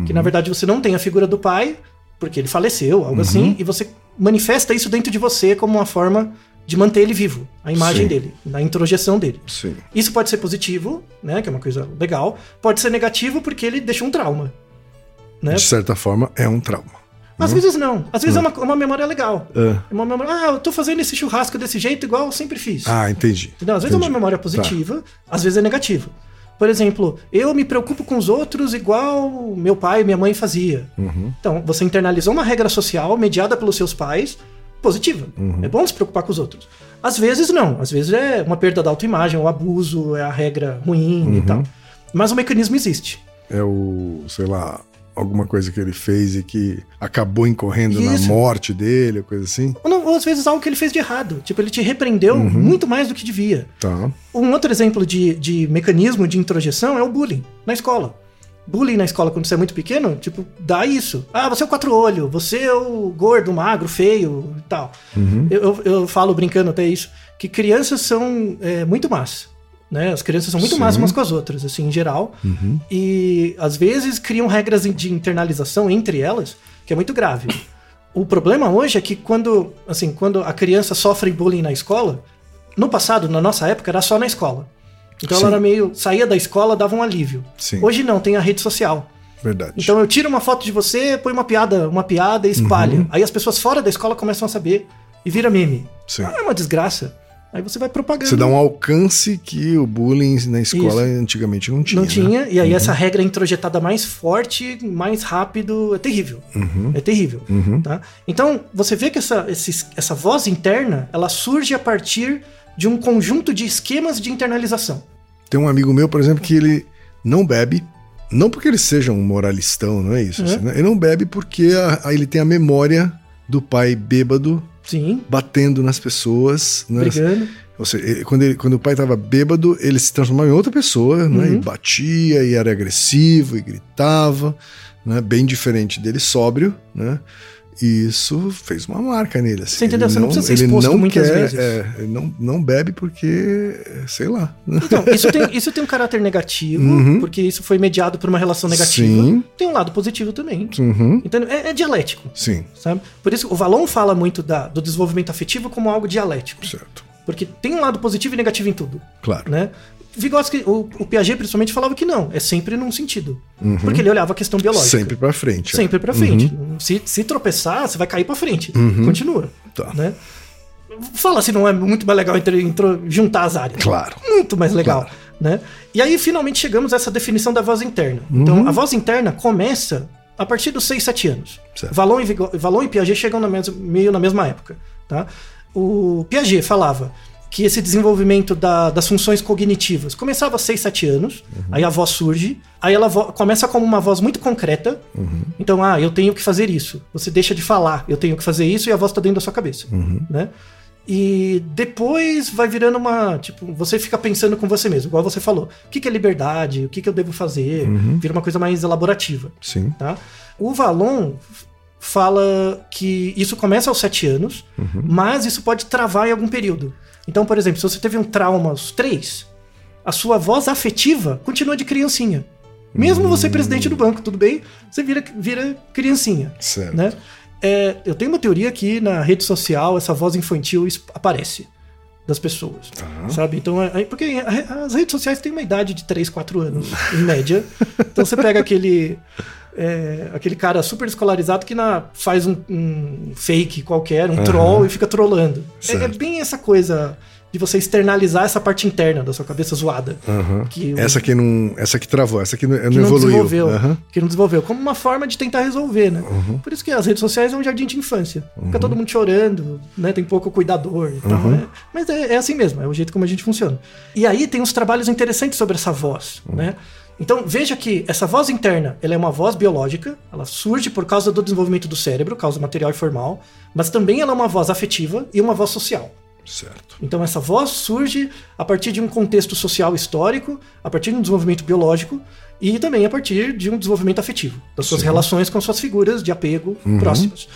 Que na verdade você não tem a figura do pai, porque ele faleceu, algo assim, e você manifesta isso dentro de você como uma forma de manter ele vivo, a imagem Sim. dele, na introjeção dele. Sim. Isso pode ser positivo, né, que é uma coisa legal, pode ser negativo porque ele deixou um trauma. Né? De certa forma, é um trauma. Às vezes não, às vezes é uma, uma memória legal. É. É uma memória, ah, eu tô fazendo esse churrasco desse jeito igual eu sempre fiz. Ah, entendi. Entendeu? Às vezes é uma memória positiva, às vezes é negativa. Por exemplo, eu me preocupo com os outros igual meu pai e minha mãe fazia. Uhum. Então, você internalizou uma regra social mediada pelos seus pais, positiva. Uhum. É bom se preocupar com os outros. Às vezes não. Às vezes é uma perda da autoimagem, o abuso, é a regra ruim Uhum. e tal. Mas o mecanismo existe. É o, sei lá, alguma coisa que ele fez e que acabou incorrendo na Isso. morte dele, coisa assim. Ou, não, ou às vezes algo que ele fez de errado. Tipo, ele te repreendeu Uhum. muito mais do que devia. Tá. Um outro exemplo de, de mecanismo de introjeção é o bullying na escola. Bullying na escola, quando você é muito pequeno, tipo, dá isso. Ah, você é o quatro-olho, você é o gordo, magro, feio e tal. Eu, eu, eu falo brincando até isso, que crianças são é, muito más. Né? As crianças são muito Sim. más umas com as outras, assim, em geral. E às vezes criam regras de internalização entre elas, que é muito grave. O problema hoje é que quando, assim, quando a criança sofre bullying na escola, no passado, na nossa época, era só na escola. Então Sim. ela era meio. saía da escola, dava um alívio. Sim. Hoje não, tem a rede social. Verdade. Então eu tiro uma foto de você, põe uma piada, uma piada e espalha. Uhum. Aí as pessoas fora da escola começam a saber e vira meme. Sim. Ah, é uma desgraça. Aí você vai propagando. Você dá um alcance que o bullying na escola antigamente não tinha. Não né? tinha, e aí essa regra é introjetada mais forte, mais rápido, é terrível. Uhum. É terrível. Tá? Então, você vê que essa, essa voz interna, ela surge a partir de um conjunto de esquemas de internalização. Tem um amigo meu, por exemplo, que ele não bebe. Não porque ele seja um moralistão, não é isso. Uhum. assim, né? Ele não bebe porque a- a- ele tem a memória do pai bêbado Sim, batendo nas pessoas. Né? brigando. Ou seja, quando, ele- quando o pai estava bêbado, ele se transformava em outra pessoa, né? Uhum. E batia, e era agressivo, e gritava, né? Bem diferente dele sóbrio, né? E isso fez uma marca nele. Assim. Você entendeu? Ele Você não precisa ser exposto não muitas quer, vezes. é, ele não, não bebe porque, sei lá. Então, isso tem, isso tem um caráter negativo, Uhum. porque isso foi mediado por uma relação negativa. Sim. Tem um lado positivo também. Uhum. Entendeu? É, é dialético, Sim, sabe? Por isso, o Valon fala muito da- do desenvolvimento afetivo como algo dialético. certo. Porque tem um lado positivo e negativo em tudo. Claro. né? Vygotsky, o, o Piaget principalmente falava que não, é sempre num sentido. Porque ele olhava a questão biológica. Uhum. Sempre pra frente. é. Sempre pra frente. Se, se tropeçar, você vai cair pra frente. Continua. Tá. Né? Fala se não é muito mais legal entre, entre- juntar as áreas. Claro. Muito mais legal. Né? E aí, finalmente, chegamos a essa definição da voz interna. Uhum. Então, a voz interna começa a partir dos 6, 7 anos. Certo. Valon e, Valon e Piaget chegam na mes- meio na mesma época. Tá? o Piaget falava que esse desenvolvimento da- das funções cognitivas começava aos 6, 7 anos, aí a voz surge, aí ela vo- começa como uma voz muito concreta. Então, ah, eu tenho que fazer isso. Você deixa de falar, eu tenho que fazer isso, e a voz tá dentro da sua cabeça. Né? E depois vai virando uma. Tipo, você fica pensando com você mesmo, igual você falou. O que, que é liberdade? O que, que eu devo fazer? Vira uma coisa mais elaborativa Sim. tá? O Valon fala que isso começa aos 7 anos, mas isso pode travar em algum período. Então, por exemplo, se você teve um trauma aos 3, a sua voz afetiva continua de criancinha. Mesmo você presidente do banco, tudo bem? Você vira, vira criancinha, Certo. né? É, eu tenho uma teoria que na rede social essa voz infantil aparece das pessoas, sabe? Então, é- é- porque as redes sociais têm uma idade de 3, 4 anos, em média. Então você pega aquele é, aquele cara super escolarizado que na, faz um, um fake qualquer, um troll e fica trollando. É, é bem essa coisa de você externalizar essa parte interna da sua cabeça zoada. Aham. Que Essa que não. Essa que travou, essa que não, que não evoluiu. desenvolveu. Aham. Que não desenvolveu. Como uma forma de tentar resolver, né? Uhum. Por isso que as redes sociais é um jardim de infância. Fica todo mundo chorando, né? Tem pouco cuidador e tal. Uhum. né? Mas é, é assim mesmo, é o jeito como a gente funciona. E aí tem uns trabalhos interessantes sobre essa voz, Uhum. né? Então veja que essa voz interna, ela é uma voz biológica, ela surge por causa do desenvolvimento do cérebro, causa material e formal, mas também ela é uma voz afetiva e uma voz social. Certo. Então essa voz surge a partir de um contexto social histórico, a partir de um desenvolvimento biológico e também a partir de um desenvolvimento afetivo, das suas Sim. relações com suas figuras de apego próximas.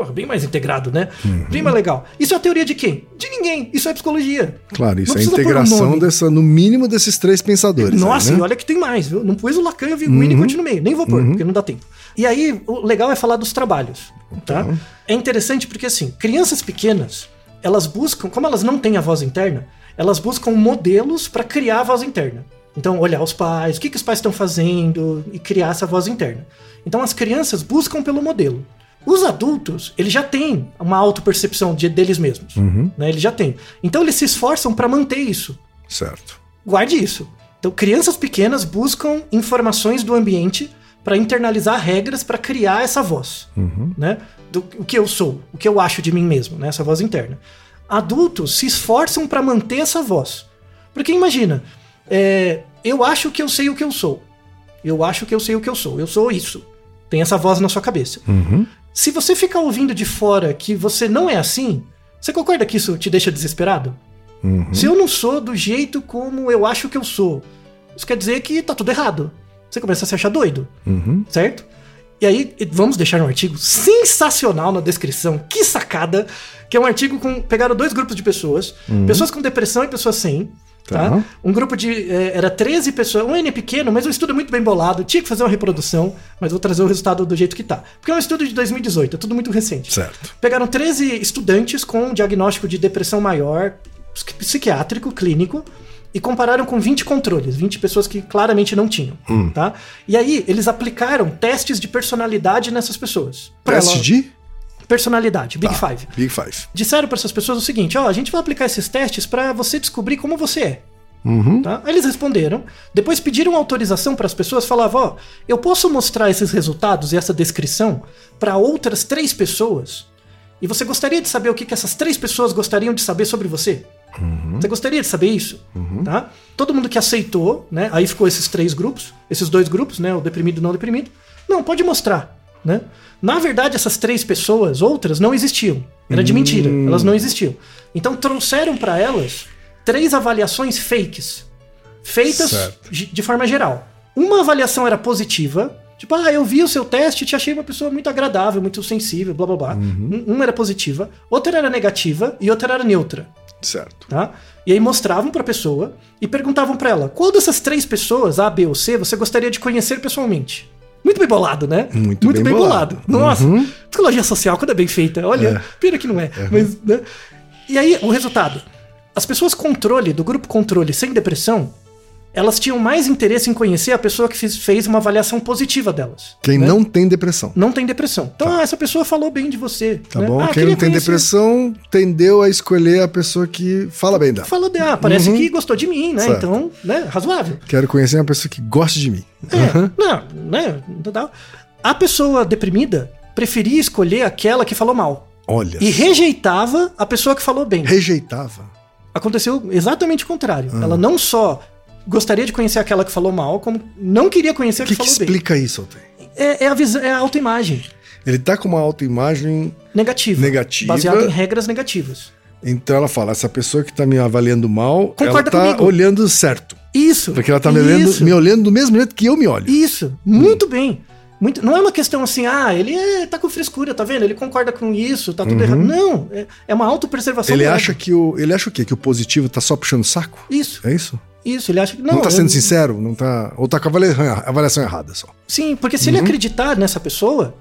Porra, bem mais integrado, né? Uhum. Bem mais legal. Isso é a teoria de quem? De ninguém. Isso é psicologia. Claro, isso é a um integração nome. dessa, no mínimo desses três pensadores. Nossa, aí, e né? olha que tem mais, viu? Não pus o Lacan e o Vigo Winnicott no meio. Nem vou pôr, porque não dá tempo. E aí, o legal é falar dos trabalhos, tá? É interessante porque, assim, crianças pequenas, elas buscam, como elas não têm a voz interna, elas buscam modelos para criar a voz interna. Então, olhar os pais, o que, que os pais estão fazendo e criar essa voz interna. Então, as crianças buscam pelo modelo. Os adultos, eles já têm uma autopercepção de, deles mesmos. Né? Eles já têm. Então, eles se esforçam para manter isso. Certo. Guarde isso. Então, crianças pequenas buscam informações do ambiente para internalizar regras para criar essa voz, né? Do o que eu sou, o que eu acho de mim mesmo, né? Essa voz interna. Adultos se esforçam para manter essa voz, porque imagina, é, eu acho que eu sei o que eu sou, eu acho que eu sei o que eu sou, eu sou isso. Tem essa voz na sua cabeça. Se você ficar ouvindo de fora que você não é assim, você concorda que isso te deixa desesperado? Se eu não sou do jeito como eu acho que eu sou, isso quer dizer que tá tudo errado. Você começa a se achar doido, certo? E aí, vamos deixar um artigo sensacional na descrição. Que sacada! Que é um artigo com. Pegaram dois grupos de pessoas: pessoas com depressão e pessoas sem. Tá? Tá. Um grupo de. eh, era 13 pessoas. Um N pequeno, mas o estudo muito bem bolado. Tinha que fazer uma reprodução, mas vou trazer o resultado do jeito que tá. Porque é um estudo de 2018, é tudo muito recente. Certo. Pegaram 13 estudantes com um diagnóstico de depressão maior, psiqui- psiquiátrico, clínico, e compararam com 20 controles, 20 pessoas que claramente não tinham, tá? E aí, eles aplicaram testes de personalidade nessas pessoas. Pra Teste ela- de Personalidade, Big Tá. Five. Big Five. Disseram para essas pessoas o seguinte: ó, a gente vai aplicar esses testes para você descobrir como você é. Uhum. Tá? Aí eles responderam, depois pediram autorização para as pessoas, falavam: ó, eu posso mostrar esses resultados e essa descrição para outras três pessoas? E você gostaria de saber o que, que essas três pessoas gostariam de saber sobre você? Você gostaria de saber isso? Tá? Todo mundo que aceitou, né? Aí ficou esses três grupos, esses dois grupos, né? O deprimido e o não deprimido. Não, pode mostrar, né? Na verdade, essas três pessoas, outras, não existiam. Era de mentira, elas não existiam. Então trouxeram para elas três avaliações fakes, feitas Certo. de forma geral. Uma avaliação era positiva, tipo, ah, eu vi o seu teste e te achei uma pessoa muito agradável, muito sensível, blá blá blá. Um- Uma era positiva, outra era negativa e outra era neutra Certo. tá? E aí mostravam pra pessoa e perguntavam pra ela: qual dessas três pessoas, A, B ou C, você gostaria de conhecer pessoalmente? Muito bem bolado, né? Muito bem bolado. Nossa, Uhum. psicologia social, quando é bem feita, olha, É. pena que não é. Mas, né? E aí, o resultado: as pessoas controle, do grupo controle sem depressão, elas tinham mais interesse em conhecer a pessoa que fez uma avaliação positiva delas. Quem né? não tem depressão. não tem depressão. Então, ah, essa pessoa falou bem de você. Tá né? bom? Ah, Quem não tem conhecer- depressão tendeu a escolher a pessoa que fala bem dela. Fala de, ah, parece Uhum. que gostou de mim, né? Certo. Então, né, razoável. Quero conhecer uma pessoa que goste de mim. É, não, né? não dá. A pessoa deprimida preferia escolher aquela que falou mal. Olha. E só. rejeitava a pessoa que falou bem. rejeitava. Aconteceu exatamente o contrário. Ah. Ela não só gostaria de conhecer aquela que falou mal, como não queria conhecer O a que, que, que falou bem. explica isso, Altair? É, é a visão, é a autoimagem Ele tá com uma autoimagem, negativa. Negativa. Baseada em regras negativas. então ela fala: essa pessoa que tá me avaliando mal, Concorda ela tá comigo. olhando certo. Isso. Porque ela tá me olhando, me olhando do mesmo jeito que eu me olho. Isso. Muito bem. Muito, não é uma questão assim, ah, ele é, tá com frescura, tá vendo? Ele concorda com isso, tá tudo errado. Não, é, é uma autopreservação. Uhum. Ele acha ego. que o. Ele acha o quê? Que o positivo tá só puxando o saco? Isso, É isso? isso. Ele acha que. Não, Não, tá sendo eu- sincero, não tá. Ou tá com a avalia- avaliação errada só. Sim, porque se Uhum. ele acreditar nessa pessoa,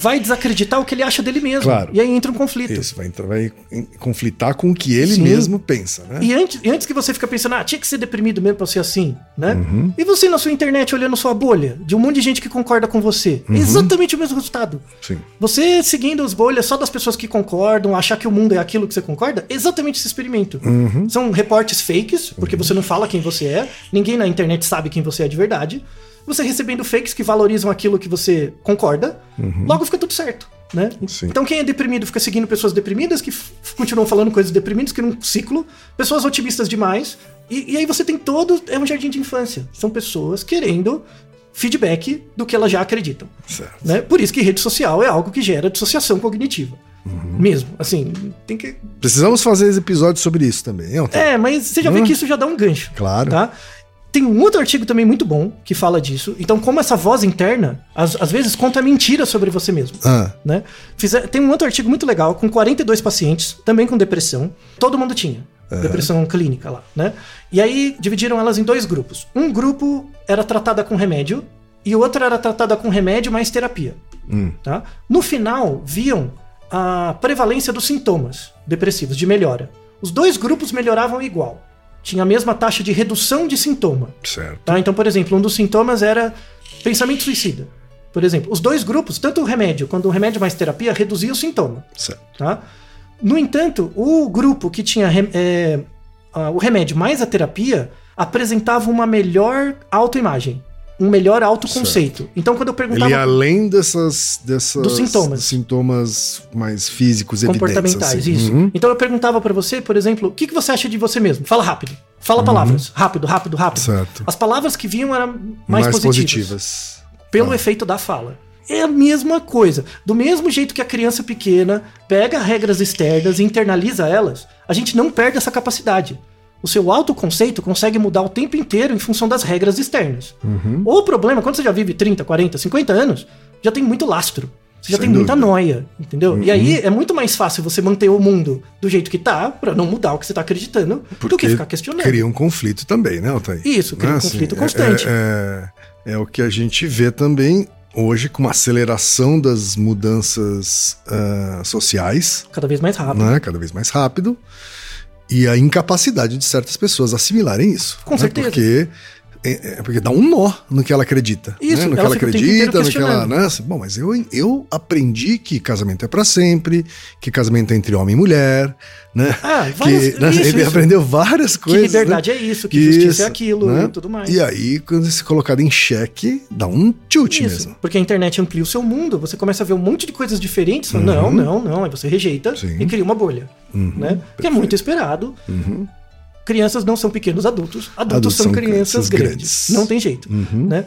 vai desacreditar o que ele acha dele mesmo. Claro. E aí entra um conflito. Isso, vai, entrar, vai conflitar com o que ele Sim. mesmo pensa, né? E antes, antes que você fica pensando, ah, tinha que ser deprimido mesmo pra ser assim, né? Uhum. E você na sua internet olhando sua bolha, de um monte de gente que concorda com você. Uhum. Exatamente o mesmo resultado. Sim. Você seguindo as bolhas só das pessoas que concordam, achar que o mundo é aquilo que você concorda, exatamente esse experimento. Uhum. São reportes fakes, porque você não fala quem você é, ninguém na internet sabe quem você é de verdade. Você recebendo fakes que valorizam aquilo que você concorda, logo fica tudo certo. Né? Uhum. Então quem é deprimido fica seguindo pessoas deprimidas que continuam falando coisas deprimidas, que num ciclo, pessoas otimistas demais, e, e aí você tem todo. É um jardim de infância. São pessoas querendo feedback do que elas já acreditam. Certo. Né? Por isso que rede social é algo que gera dissociação cognitiva. Uhum. Mesmo. Assim, tem que. Precisamos fazer episódios sobre isso também, hein? É, mas você já vê que isso já dá um gancho. Claro. Tá? Tem um outro artigo também muito bom que fala disso. Então, como essa voz interna, às, às vezes conta mentira sobre você mesmo. Ah, Né? Fizer- tem um outro artigo muito legal com 42 pacientes, também com depressão. Todo mundo tinha. Depressão clínica lá, né? E aí dividiram elas em dois grupos. Um grupo era tratada com remédio e o outro era tratada com remédio mais terapia. hum, Tá? No final, viam a prevalência dos sintomas depressivos, de melhora. Os dois grupos melhoravam igual. Tinha a mesma taxa de redução de sintoma. certo. Tá? Então, por exemplo, um dos sintomas era pensamento suicida. Por exemplo, os dois grupos, tanto o remédio quanto o remédio mais terapia, reduzia o sintoma. Certo. Tá? No entanto, o grupo que tinha é, o remédio mais a terapia apresentava uma melhor autoimagem, um melhor autoconceito. Então, quando eu perguntava Ele ia além dessas, dessas Dos sintomas. sintomas mais físicos evidentes. comportamentais, assim. isso. Uhum. Então eu perguntava pra você, por exemplo, o que, que você acha de você mesmo? Fala rápido. Fala palavras. Rápido, rápido, rápido. Uhum. Certo. As palavras que vinham eram mais, positivas. Pelo Ah. efeito da fala. É a mesma coisa. Do mesmo jeito que a criança pequena pega regras externas e internaliza elas, a gente não perde essa capacidade. O seu autoconceito consegue mudar o tempo inteiro em função das regras externas. Uhum. O problema, quando você já vive 30, 40, 50 anos, já tem muito lastro. Você já Sem tem muita dúvida. Uhum. noia, entendeu? E aí é muito mais fácil você manter o mundo do jeito que tá, pra não mudar o que você tá acreditando, do que Porque ficar questionando. Cria um conflito também, né, Altair? Isso, cria um Né, conflito é- constante. É, é- é o que a gente vê também hoje com a aceleração das mudanças ah, sociais, Cada vez mais rápido. né, cada vez mais rápido, e a incapacidade de certas pessoas assimilarem isso. Com né, certeza. Porque, é, é porque dá um nó no que ela acredita. Isso, né, no que ela ela tempo inteiro acredita, no que ela. Né, bom, mas eu, eu aprendi que casamento é pra sempre, que casamento é entre homem e mulher, né? Ah, várias- que, né, isso, ele isso. aprendeu várias Que coisas. liberdade né? é isso, que justiça Isso, é aquilo né? e tudo mais. E aí, quando se colocado em xeque, dá um tilt Isso, mesmo. porque a internet amplia o seu mundo, você começa a ver um monte de coisas diferentes, fala, não, não, não, aí você rejeita Uhum. Sim. e cria uma bolha, Uhum, né? Que é muito esperado. Uhum. Crianças não são pequenos adultos, adultos, Adultos são, são crianças grandes. grandes. Não tem jeito, Uhum. né?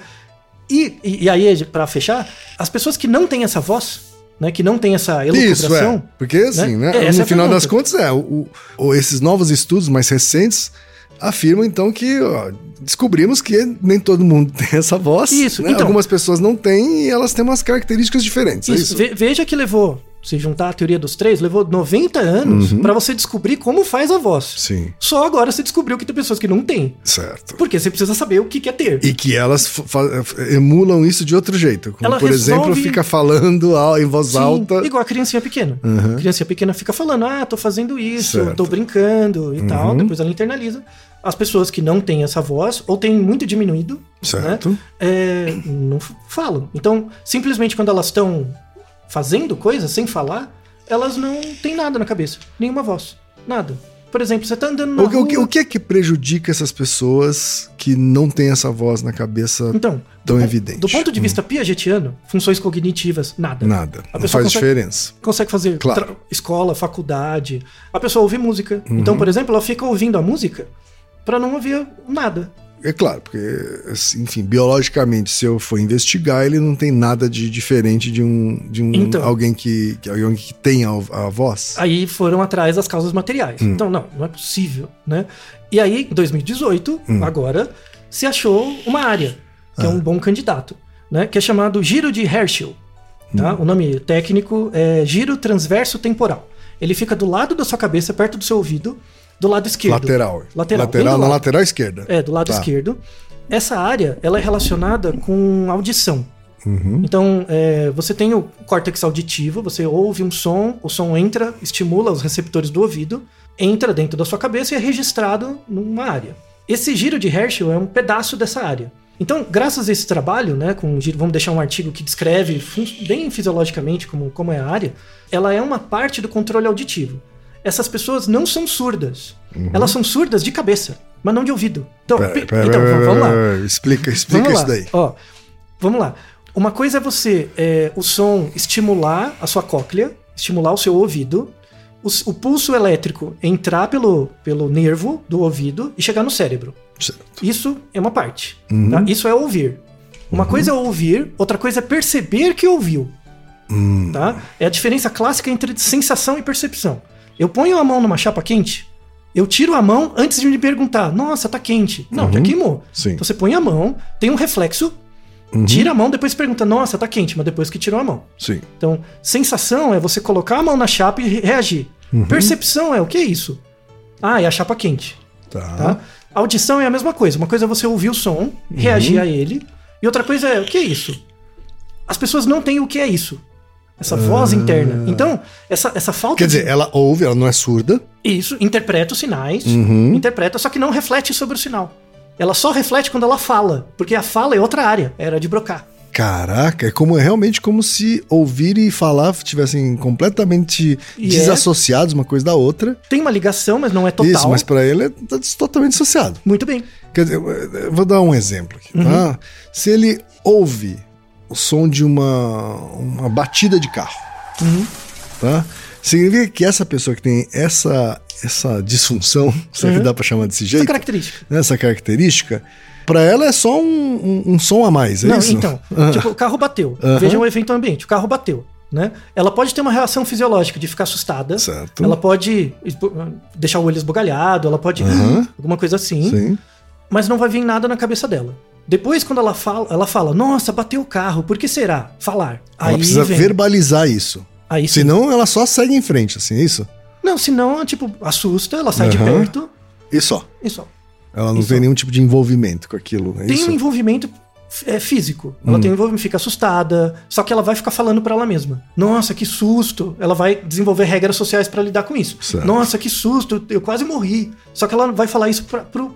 E, e, e aí, pra fechar, as pessoas que não têm essa voz, né, que não têm essa Isso, elucubração, é. Porque, assim, né? né? É no a final das contas, é. O, o- esses novos estudos mais recentes afirmam, então, que ó, descobrimos que nem todo mundo tem essa voz. Isso, né? então. Algumas pessoas não têm e elas têm umas características diferentes. é Isso, isso? ve- veja que levou, se juntar a teoria dos três, levou 90 anos Uhum. pra você descobrir como faz a voz. Sim, Só agora você descobriu que tem pessoas que não têm. certo. Porque você precisa saber o que que é ter. E que elas emulam isso de outro jeito. Como, Ela por exemplo, resolve- fica falando al- em voz Sim, alta. igual a criancinha pequena. Uhum. A criancinha pequena fica falando, ah, tô fazendo isso, Certo. tô brincando e tal. Uhum. Depois ela internaliza. As pessoas que não têm essa voz, ou têm muito diminuído, Certo. né, é, não falam. Então, simplesmente quando elas estão fazendo coisas sem falar, elas não têm nada na cabeça. Nenhuma voz. Nada. por exemplo, você tá andando na O, que- o que, rua- o que é que prejudica essas pessoas que não têm essa voz na cabeça Então, tão do, evidente? Do ponto de vista piagetiano, funções cognitivas, nada. Nada. A Não faz consegue- diferença. consegue fazer Claro. escola, faculdade. A pessoa ouve música. Uhum. Então, por exemplo, ela fica ouvindo a música pra não ouvir nada. É claro, porque, assim, enfim, biologicamente, se eu for investigar, ele não tem nada de diferente de um, de um Então. alguém que, que alguém que tem a, a voz. Aí foram atrás das causas materiais. Hum. Então, não, não é possível, né? E aí, em 2018, Hum. agora, se achou uma área, que é Ah. um bom candidato, né? Que é chamado giro de Herschel. Tá? Hum. O nome técnico é giro transverso temporal. Ele fica do lado da sua cabeça, perto do seu ouvido, do lado esquerdo. Lateral. Lateral. Lateral na lado. lateral esquerda. É, do lado Tá. esquerdo. Essa área, ela é relacionada com audição. Uhum. Então, é, você tem o córtex auditivo, você ouve um som, o som entra, estimula os receptores do ouvido, entra dentro da sua cabeça e é registrado numa área. Esse giro de Herschel é um pedaço dessa área. Então, graças a esse trabalho, né, com vamos deixar um artigo que descreve bem fisiologicamente como, como é a área, ela é uma parte do controle auditivo. Essas pessoas não são surdas. Elas são surdas de cabeça, mas não de ouvido. Então, Pera- pe- pera- então pera- vamos lá. Explica, explica Vamos isso lá. daí. Ó, vamos lá. Uma coisa é você, é, o som estimular a sua cóclea, estimular o seu ouvido, o, o pulso elétrico entrar pelo, pelo nervo do ouvido e chegar no cérebro. Certo. Isso é uma parte. Uhum. tá? Isso é ouvir. Uma coisa é ouvir, outra coisa é perceber que ouviu. Hum. Tá? É a diferença clássica entre sensação e percepção. Eu ponho a mão numa chapa quente, eu tiro a mão antes de me perguntar, nossa, tá quente. Não, já Uhum. queimou. Sim. Então você põe a mão, tem um reflexo, Uhum. tira a mão, depois pergunta, nossa, tá quente, mas depois que tirou a mão. Sim. Então, sensação é você colocar a mão na chapa e re- reagir. Uhum. Percepção é o que é isso? Ah, é a chapa quente. Tá. Tá? Audição é a mesma coisa. Uma coisa é você ouvir o som, Uhum. reagir a ele, e outra coisa é o que é isso? As pessoas não têm o que é isso. Essa voz interna. Então, essa, essa falta Ah. Quer de- dizer, ela ouve, ela não é surda. isso, interpreta os sinais, Uhum. interpreta, só que não reflete sobre o sinal. Ela só reflete quando ela fala, porque a fala é outra área, era de brocar. Caraca, é como é realmente como se ouvir e falar estivessem completamente E é. desassociados uma coisa da outra. Tem uma ligação, mas não é total. Isso, mas pra ele é tá totalmente dissociado. Muito bem. Quer dizer, vou dar um exemplo aqui, Uhum. tá? Se ele ouve o som de uma, uma batida de carro, Uhum. tá? Significa que essa pessoa que tem essa, essa disfunção, se é que Uhum. dá pra chamar desse Essa jeito, característica. né, essa característica, pra ela é só um, um- um som a mais, é não, isso? então, tipo, o carro bateu. Aham. Veja um evento ambiente, o carro bateu. Né? Ela pode ter uma reação fisiológica de ficar assustada. Certo. Ela pode deixar o olho esbugalhado, ela pode. Aham. alguma coisa assim. Sim. mas não vai vir nada na cabeça dela. Depois, quando ela fala, ela fala, nossa, bateu o carro, por que será? Falar. Ela precisa vem. verbalizar isso. Aí sim. Senão ela só segue em frente, assim, é isso? Não, senão, tipo, assusta, ela sai de Aham. perto E só. e só. Ela não Isso. tem nenhum tipo de envolvimento com aquilo, é Tem isso? um envolvimento é, físico. Hum. Ela tem um envolvimento, fica assustada, só que ela vai ficar falando pra ela mesma. Nossa, que susto! Ela vai desenvolver regras sociais pra lidar com isso. Certo. Nossa, que susto! Eu quase morri. Só que ela vai falar isso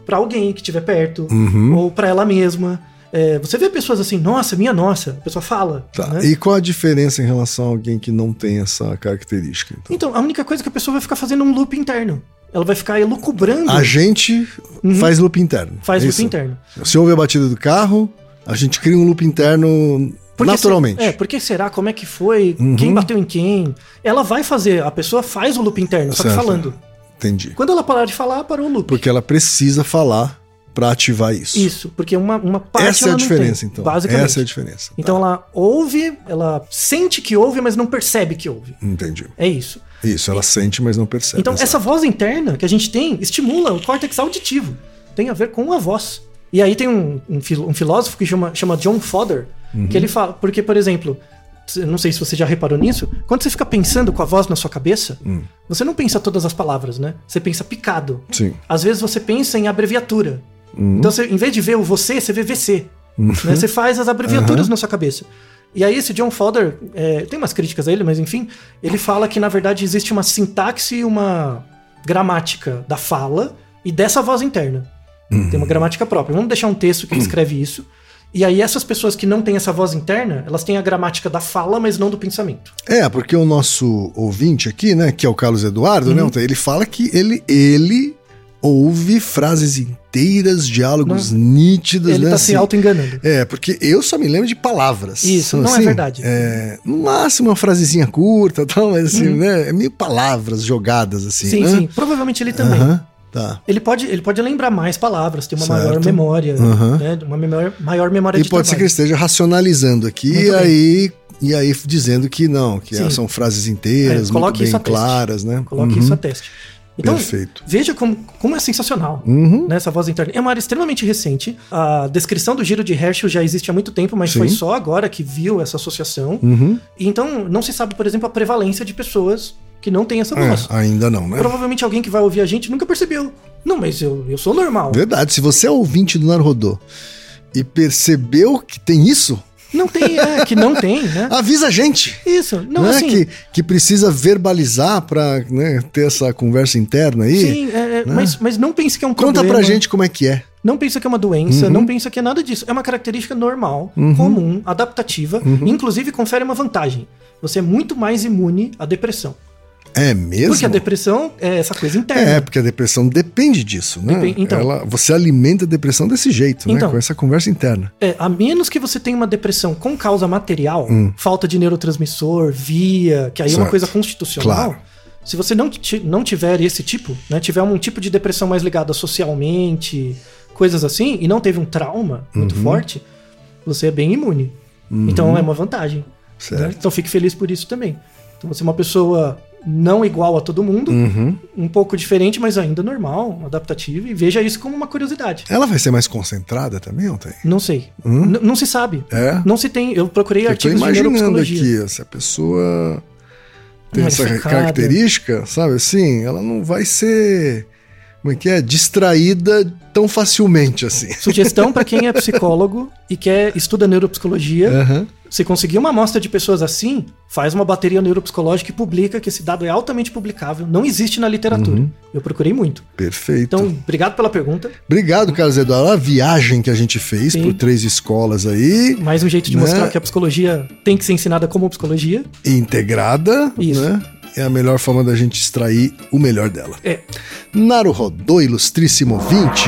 pra alguém que estiver perto, Uhum. ou pra ela mesma. É, você vê pessoas assim, nossa, minha nossa, a pessoa fala. Tá. né? E qual a diferença em relação a alguém que não tem essa característica? Então? Então, a única coisa é que a pessoa vai ficar fazendo um loop interno. Ela vai ficar elucubrando. A gente faz loop interno. Uhum. Faz é loop interno. Se ouve a batida do carro, a gente cria um loop interno Porque naturalmente. se- é, porque será? Como é que foi? Uhum. Quem bateu em quem? Ela vai fazer, a pessoa faz o loop interno, só que Certo. falando. Entendi. Quando ela parar de falar, parou o loop. Porque ela precisa falar pra ativar isso. Isso, porque uma, uma parte Essa é a diferença, tem, então. Basicamente. Essa é a diferença. Então ela ouve, ela sente que ouve, mas não percebe que ouve. Entendi. É isso. Isso, ela sente, mas não percebe. Então, exato. essa voz interna que a gente tem estimula o córtex auditivo. Tem a ver com a voz. E aí tem um, um, um filósofo que chama, chama John Fodder, Uhum. que ele fala. Porque, por exemplo, não sei se você já reparou nisso, quando você fica pensando com a voz na sua cabeça, Hum. você não pensa todas as palavras, né? Você pensa picado. Sim. Às vezes você pensa em abreviatura. Uhum. Então, você, em vez de ver o você, você vê VC. né? Você faz as abreviaturas na sua cabeça. E aí, esse John Fodder, é, tem umas críticas a ele, mas enfim, ele fala que na verdade existe uma sintaxe e uma gramática da fala e dessa voz interna. Tem uma gramática própria. Vamos deixar um texto que descreve isso. E aí essas pessoas que não têm essa voz interna, elas têm a gramática da fala, mas não do pensamento. É, porque o nosso ouvinte aqui, né, que é o Carlos Eduardo, Uhum. né, ele fala que ele, ele ouve frases inteiras, diálogos nítidos, Ele né? tá se assim. auto-enganando. É, porque eu só me lembro de palavras. Isso, não é verdade. É, no máximo uma frasezinha curta, tal, mas assim, né, é meio palavras jogadas assim, Uhum. Sim, né? sim. Provavelmente ele também. Aham, tá. Ele pode, ele pode lembrar mais palavras, ter uma Certo. maior memória, Aham. né? Uma maior, maior memória E de pode ser que ele trabalho. esteja racionalizando aqui Muito e bem. aí, e aí dizendo que não, que Sim. são frases inteiras, É, muito bem teste. claras, né? Coloque Uhum. isso a teste. Então, Perfeito. veja como, como é sensacional Uhum. né, essa voz interna. É uma área extremamente recente. A descrição do giro de Herschel já existe há muito tempo, mas Sim. foi só agora que viu essa associação. Uhum. E então, não se sabe, por exemplo, a prevalência de pessoas que não têm essa voz. É, ainda não, né? Provavelmente alguém que vai ouvir a gente nunca percebeu. Não, mas eu, eu sou normal. Verdade, se você é ouvinte do Narodô e percebeu que tem isso, Não tem, é, que não tem, né? avisa a gente. Isso, não, Não, é assim... que, que precisa verbalizar pra né, ter essa conversa interna aí. Sim, é, é, mas, mas não pense que é um Conta problema. pra gente como é que é. Não pensa que é uma doença, Uhum. não pensa que é nada disso. É uma característica normal, comum, adaptativa, Uhum. inclusive confere uma vantagem. Você é muito mais imune à depressão. É mesmo? Porque a depressão é essa coisa interna. É, porque a depressão depende disso, né? Depende- então. Ela, você alimenta a depressão desse jeito, né? Então. Com essa conversa interna. É, a menos que você tenha uma depressão com causa material, Hum. falta de neurotransmissor, via, que aí é uma Certo. coisa constitucional. Claro. Se você não, não tiver esse tipo, né, tiver um tipo de depressão mais ligada socialmente, coisas assim, e não teve um trauma muito Uhum. forte, você é bem imune. Então é uma vantagem. né? Certo. Então fique feliz por isso também. Então você é uma pessoa não igual a todo mundo, Uhum. um pouco diferente, mas ainda normal, adaptativa, e veja isso como uma curiosidade. Ela vai ser mais concentrada também, ontem? Não sei. Hum? Não se sabe. É? Não se tem. Eu procurei Eu tô artigos de imaginando neuropsicologia. aqui, se a pessoa tem essa característica, sabe assim, ela não vai ser, como é que é, distraída tão facilmente assim. Sugestão para quem é psicólogo e quer estuda neuropsicologia. Aham. Se conseguir uma amostra de pessoas assim, faz uma bateria neuropsicológica e publica, que esse dado é altamente publicável. Não existe na literatura. Uhum. Eu procurei muito. Perfeito. Então, obrigado pela pergunta. Obrigado, Carlos Eduardo. A viagem que a gente fez Sim. por três escolas aí, Mais um jeito de Né? mostrar que a psicologia tem que ser ensinada como psicologia. integrada, Isso. né? É a melhor forma da gente extrair o melhor dela. É. Naruhodô, ilustríssimo ouvinte.